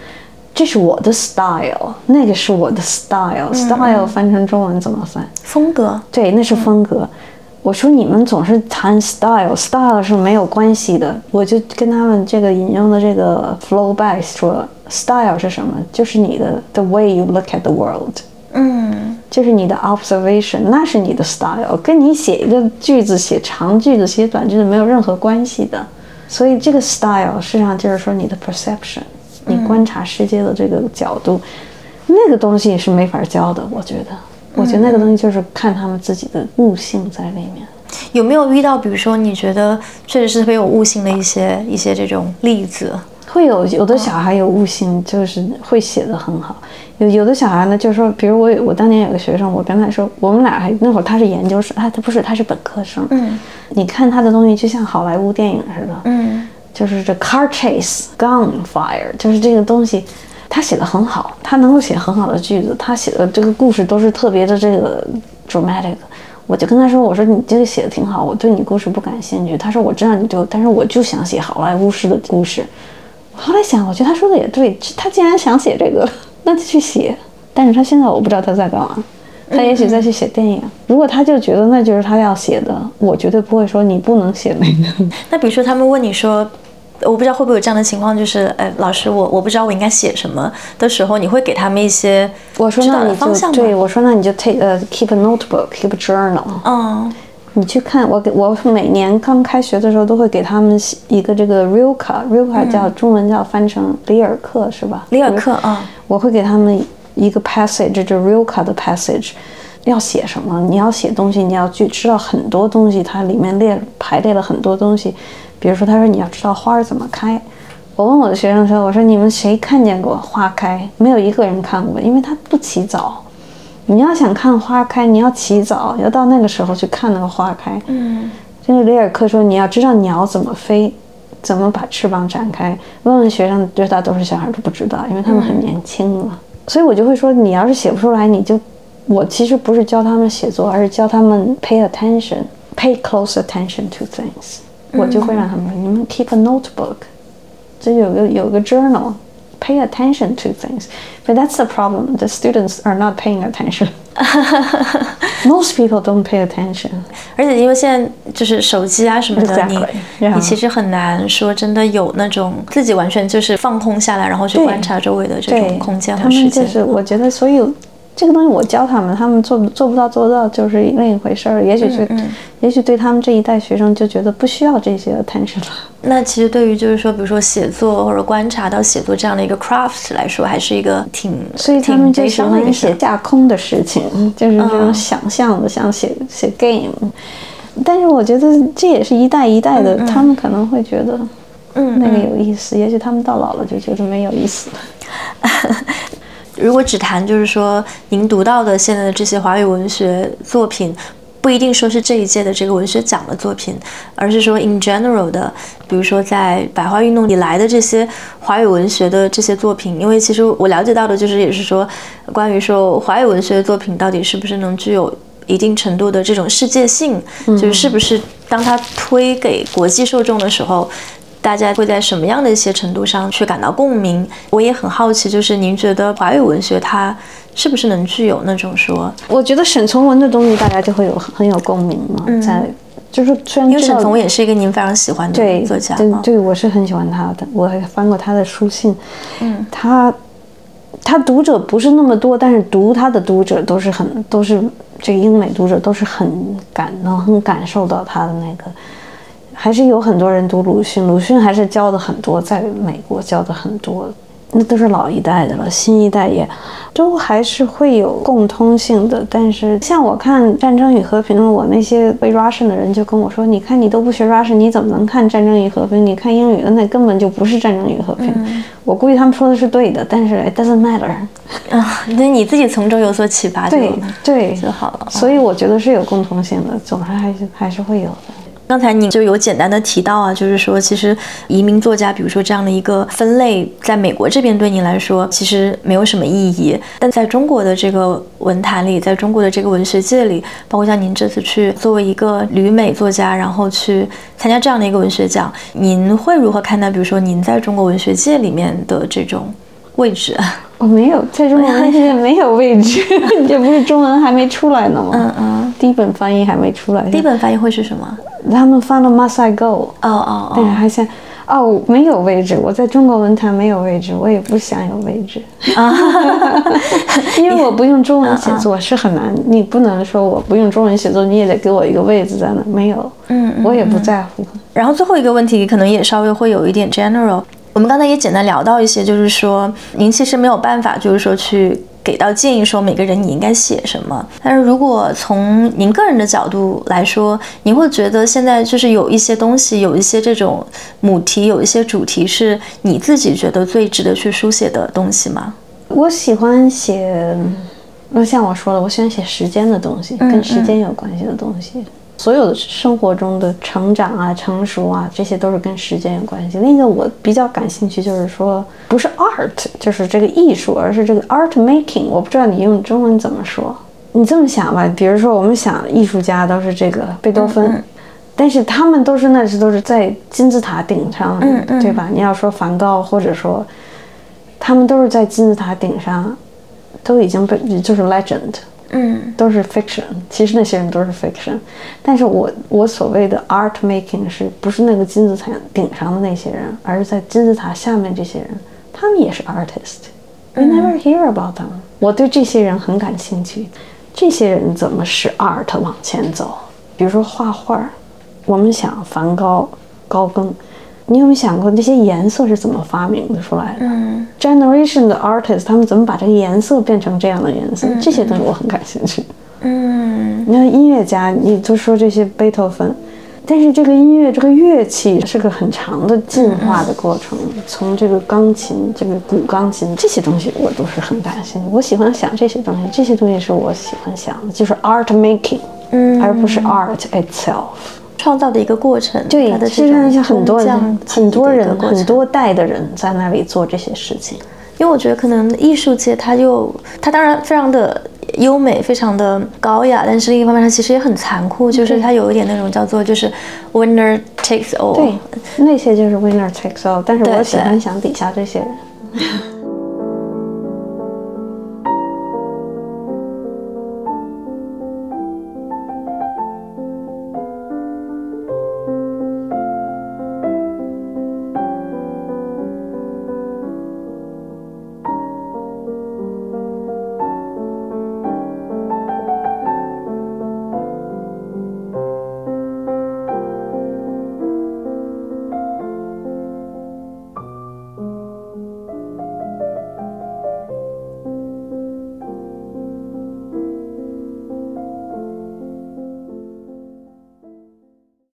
[SPEAKER 2] 这是我的 style，那个是我的 style，style 翻成中文怎么翻？
[SPEAKER 1] 风格。
[SPEAKER 2] 对，那是风格。我说你们总是谈 style，style 是没有关系的。我就跟他们这个引用的这个 flow back 说，style 是什么？就是你的 the way you look at the world。嗯，就是你的 observation，那是你的 style，跟你写一个句子、写长句子、写短句子没有任何关系的。所以这个 style 实际上就是说你的 perception，你观察世界的这个角度，那个东西是没法教的。我觉得，我觉得那个东西就是看他们自己的悟性在里面。
[SPEAKER 1] 有没有遇到，比如说你觉得确实是特别有悟性的一些一些这种例子？
[SPEAKER 2] 会有有的小孩有悟性，就是会写的很好。有有的小孩呢，就是说，比如我我当年有个学生，我跟他说，我们俩还那会儿他是研究生，他他不是他是本科生。嗯，你看他的东西就像好莱坞电影似的。嗯，就是这 car chase gunfire，就是这个东西，他写的很好，他能够写很好的句子，他写的这个故事都是特别的这个 dramatic。我就跟他说，我说你这个写的挺好，我对你故事不感兴趣。他说我知道你就，但是我就想写好莱坞式的故事。后来想，我觉得他说的也对，他既然想写这个，那就去写。但是他现在我不知道他在干嘛，他也许在去写电影。如果他就觉得那就是他要写的，我绝对不会说你不能写那个。
[SPEAKER 1] 那比如说他们问你说，我不知道会不会有这样的情况，就是，哎，老师，我我不知道我应该写什么的时候，你会给他们一些
[SPEAKER 2] 我说那你就对我说那你就 take 呃 keep a notebook，keep a journal。嗯。你去看我给我每年刚开学的时候都会给他们一个这个 Rilke，Rilke 叫中文叫翻成里尔克是吧？
[SPEAKER 1] 里尔克啊，
[SPEAKER 2] 我会给他们一个 passage，就 Rilke 的 passage，要写什么？你要写东西，你要去知道很多东西，它里面列排列了很多东西。比如说，他说你要知道花儿怎么开。我问我的学生说，我说你们谁看见过花开？没有一个人看过，因为他不起早。你要想看花开，你要起早，要到那个时候去看那个花开。嗯，这个里尔克说，你要知道鸟怎么飞，怎么把翅膀展开。问问学生，绝大多数小孩都不知道，因为他们很年轻嘛。所以我就会说，你要是写不出来，你就，我其实不是教他们写作，而是教他们 pay attention，pay close attention to things。我就会让他们，你们 keep a notebook，这有个有个 journal。Pay attention to things. But that's the problem. The students are not paying attention. Most people don't pay attention。
[SPEAKER 1] 而且因为现在就是手机啊什么的，你
[SPEAKER 2] Exactly.
[SPEAKER 1] 你其实很难说真的有那种自己完全就是放空下来，然后去观察周围的这种空间和时间。
[SPEAKER 2] 们就是，我觉得所有这个东西我教他们，他们做做不到做到就是另一回事儿。也许是，
[SPEAKER 1] 嗯
[SPEAKER 2] 也许对他们这一代学生就觉得不需要这些 attention 了。
[SPEAKER 1] 那其实对于就是说，比如说写作或者观察到写作这样的一个 craft 来说，还是一个挺
[SPEAKER 2] 所以他们就喜
[SPEAKER 1] 挺悲伤的
[SPEAKER 2] 写架空的事情，就是这种
[SPEAKER 1] 嗯
[SPEAKER 2] 想象的，像写写 game。但是我觉得这也是一代一代的，他们可能会觉得
[SPEAKER 1] 嗯
[SPEAKER 2] 那个有意思，也许他们到老了就觉得没有意思了。
[SPEAKER 1] 如果只谈就是说您读到的现在的这些华语文学作品，不一定说是这一届的这个文学奖的作品，而是说 in general 的，比如说在百花运动以来的这些华语文学的这些作品，因为其实我了解到的就是也是说，关于说华语文学的作品到底是不是能具有。一定程度的这种世界性，就是是不是当它推给国际受众的时候，大家会在什么样的一些程度上去感到共鸣？我也很好奇，就是您觉得华语文学它是不是能具有那种说，
[SPEAKER 2] 我觉得沈从文的东西大家就会有很有共鸣嘛，在就是虽然
[SPEAKER 1] 因为沈从文也是一个您非常喜欢的作家
[SPEAKER 2] 对，我是很喜欢他的，我还翻过他的书信。嗯，他他读者不是那么多，但是读他的读者都是很都是这个英美读者都是很感能很感受到他的那个，还是有很多人读鲁迅，鲁迅还是教的很多，在美国教的很多。那都是老一代的了，新一代也都还是会有共通性的。但是像我看《战争与和平》，我那些会 Russian 的人就跟我说：“你看你都不学 Russian，你怎么能看《战争与和平》？你看英语的那根本就不是《战争与和平》我估计他们说的是对的，但是 it doesn't matter。
[SPEAKER 1] 啊，那你自己从中有所启发就，
[SPEAKER 2] 对对
[SPEAKER 1] 就好了。
[SPEAKER 2] 所以我觉得是有共通性的，总还还是还是会有的。
[SPEAKER 1] 刚才你就有简单的提到啊，就是说，其实移民作家，比如说这样的一个分类，在美国这边对你来说其实没有什么意义，但在中国的这个文坛里，在中国的这个文学界里，包括像您这次去作为一个旅美作家，然后去参加这样的一个文学奖，您会如何看待，比如说您在中国文学界里面的这种位置？
[SPEAKER 2] 我没有在中国文 学界没有位置，这不是中文还没出来呢吗？
[SPEAKER 1] 嗯嗯，
[SPEAKER 2] 第一本翻译还没出来。
[SPEAKER 1] 第一本翻译会是什么？
[SPEAKER 2] 他们翻了《Must I Go》，
[SPEAKER 1] 哦哦
[SPEAKER 2] 但是
[SPEAKER 1] 哦，
[SPEAKER 2] 还想哦没有位置，我在中国文坛没有位置，我也不想有位置，因为我不用中文写作是很难，你不能说我不用中文写作，你也得给我一个位置在那，没有，
[SPEAKER 1] 嗯嗯
[SPEAKER 2] 我也不在乎。
[SPEAKER 1] 然后最后一个问题可能也稍微会有一点 general。我们刚才也简单聊到一些，就是说您其实没有办法，就是说去给到建议，说每个人你应该写什么。但是如果从您个人的角度来说，您会觉得现在就是有一些东西，有一些这种母题，有一些主题是你自己觉得最值得去书写的东西吗？
[SPEAKER 2] 我喜欢写，那像我说的，我喜欢写时间的东西，跟时间有关系的东西。所有的生活中的成长啊、成熟啊，这些都是跟时间有关系。另一个我比较感兴趣，就是说不是 art，就是这个艺术，而是这个 art making。我不知道你用中文怎么说。你这么想吧，比如说我们想艺术家都是这个贝多芬，但是他们都是那是都是在金字塔顶上，对吧？你要说梵高，或者说他们都是在金字塔顶上，都已经被就是 legend。
[SPEAKER 1] 嗯。
[SPEAKER 2] 都是 fiction，其实那些人都是 fiction，但是我我所谓的 art making 是不是那个金字塔顶上的那些人，而是在金字塔下面这些人，他们也是 artist，we never hear about them。我对这些人很感兴趣，这些人怎么使 art 往前走？比如说画画，我们想梵高、高更，你有没有想过这些颜色是怎么发明的出来的？
[SPEAKER 1] 嗯
[SPEAKER 2] generation 的 artist 他们怎么把这个颜色变成这样的颜色？这些东西我很感兴趣。
[SPEAKER 1] 嗯
[SPEAKER 2] 你看音乐家，你就说这些贝多芬，但是这个音乐这个乐器是个很长的进化的过程，从这个钢琴、这个古钢琴这些东西我都是很感兴趣。我喜欢想这些东西，这些东西是我喜欢想的，就是 art making，
[SPEAKER 1] 嗯，
[SPEAKER 2] 而不是 art itself。
[SPEAKER 1] 创造的一个过程，
[SPEAKER 2] 对
[SPEAKER 1] 它，的
[SPEAKER 2] 其实
[SPEAKER 1] 这种
[SPEAKER 2] 是很多人、很多人、很多代的人在那里做这些事情。
[SPEAKER 1] 因为我觉得可能艺术界它就它当然非常的优美，非常的高雅，但是另一方面它其实也很残酷，就是它有一点那种叫做就是 winner takes all。
[SPEAKER 2] 对，那些就是 winner takes all，但是我喜
[SPEAKER 1] 对
[SPEAKER 2] 欢想底下这些人。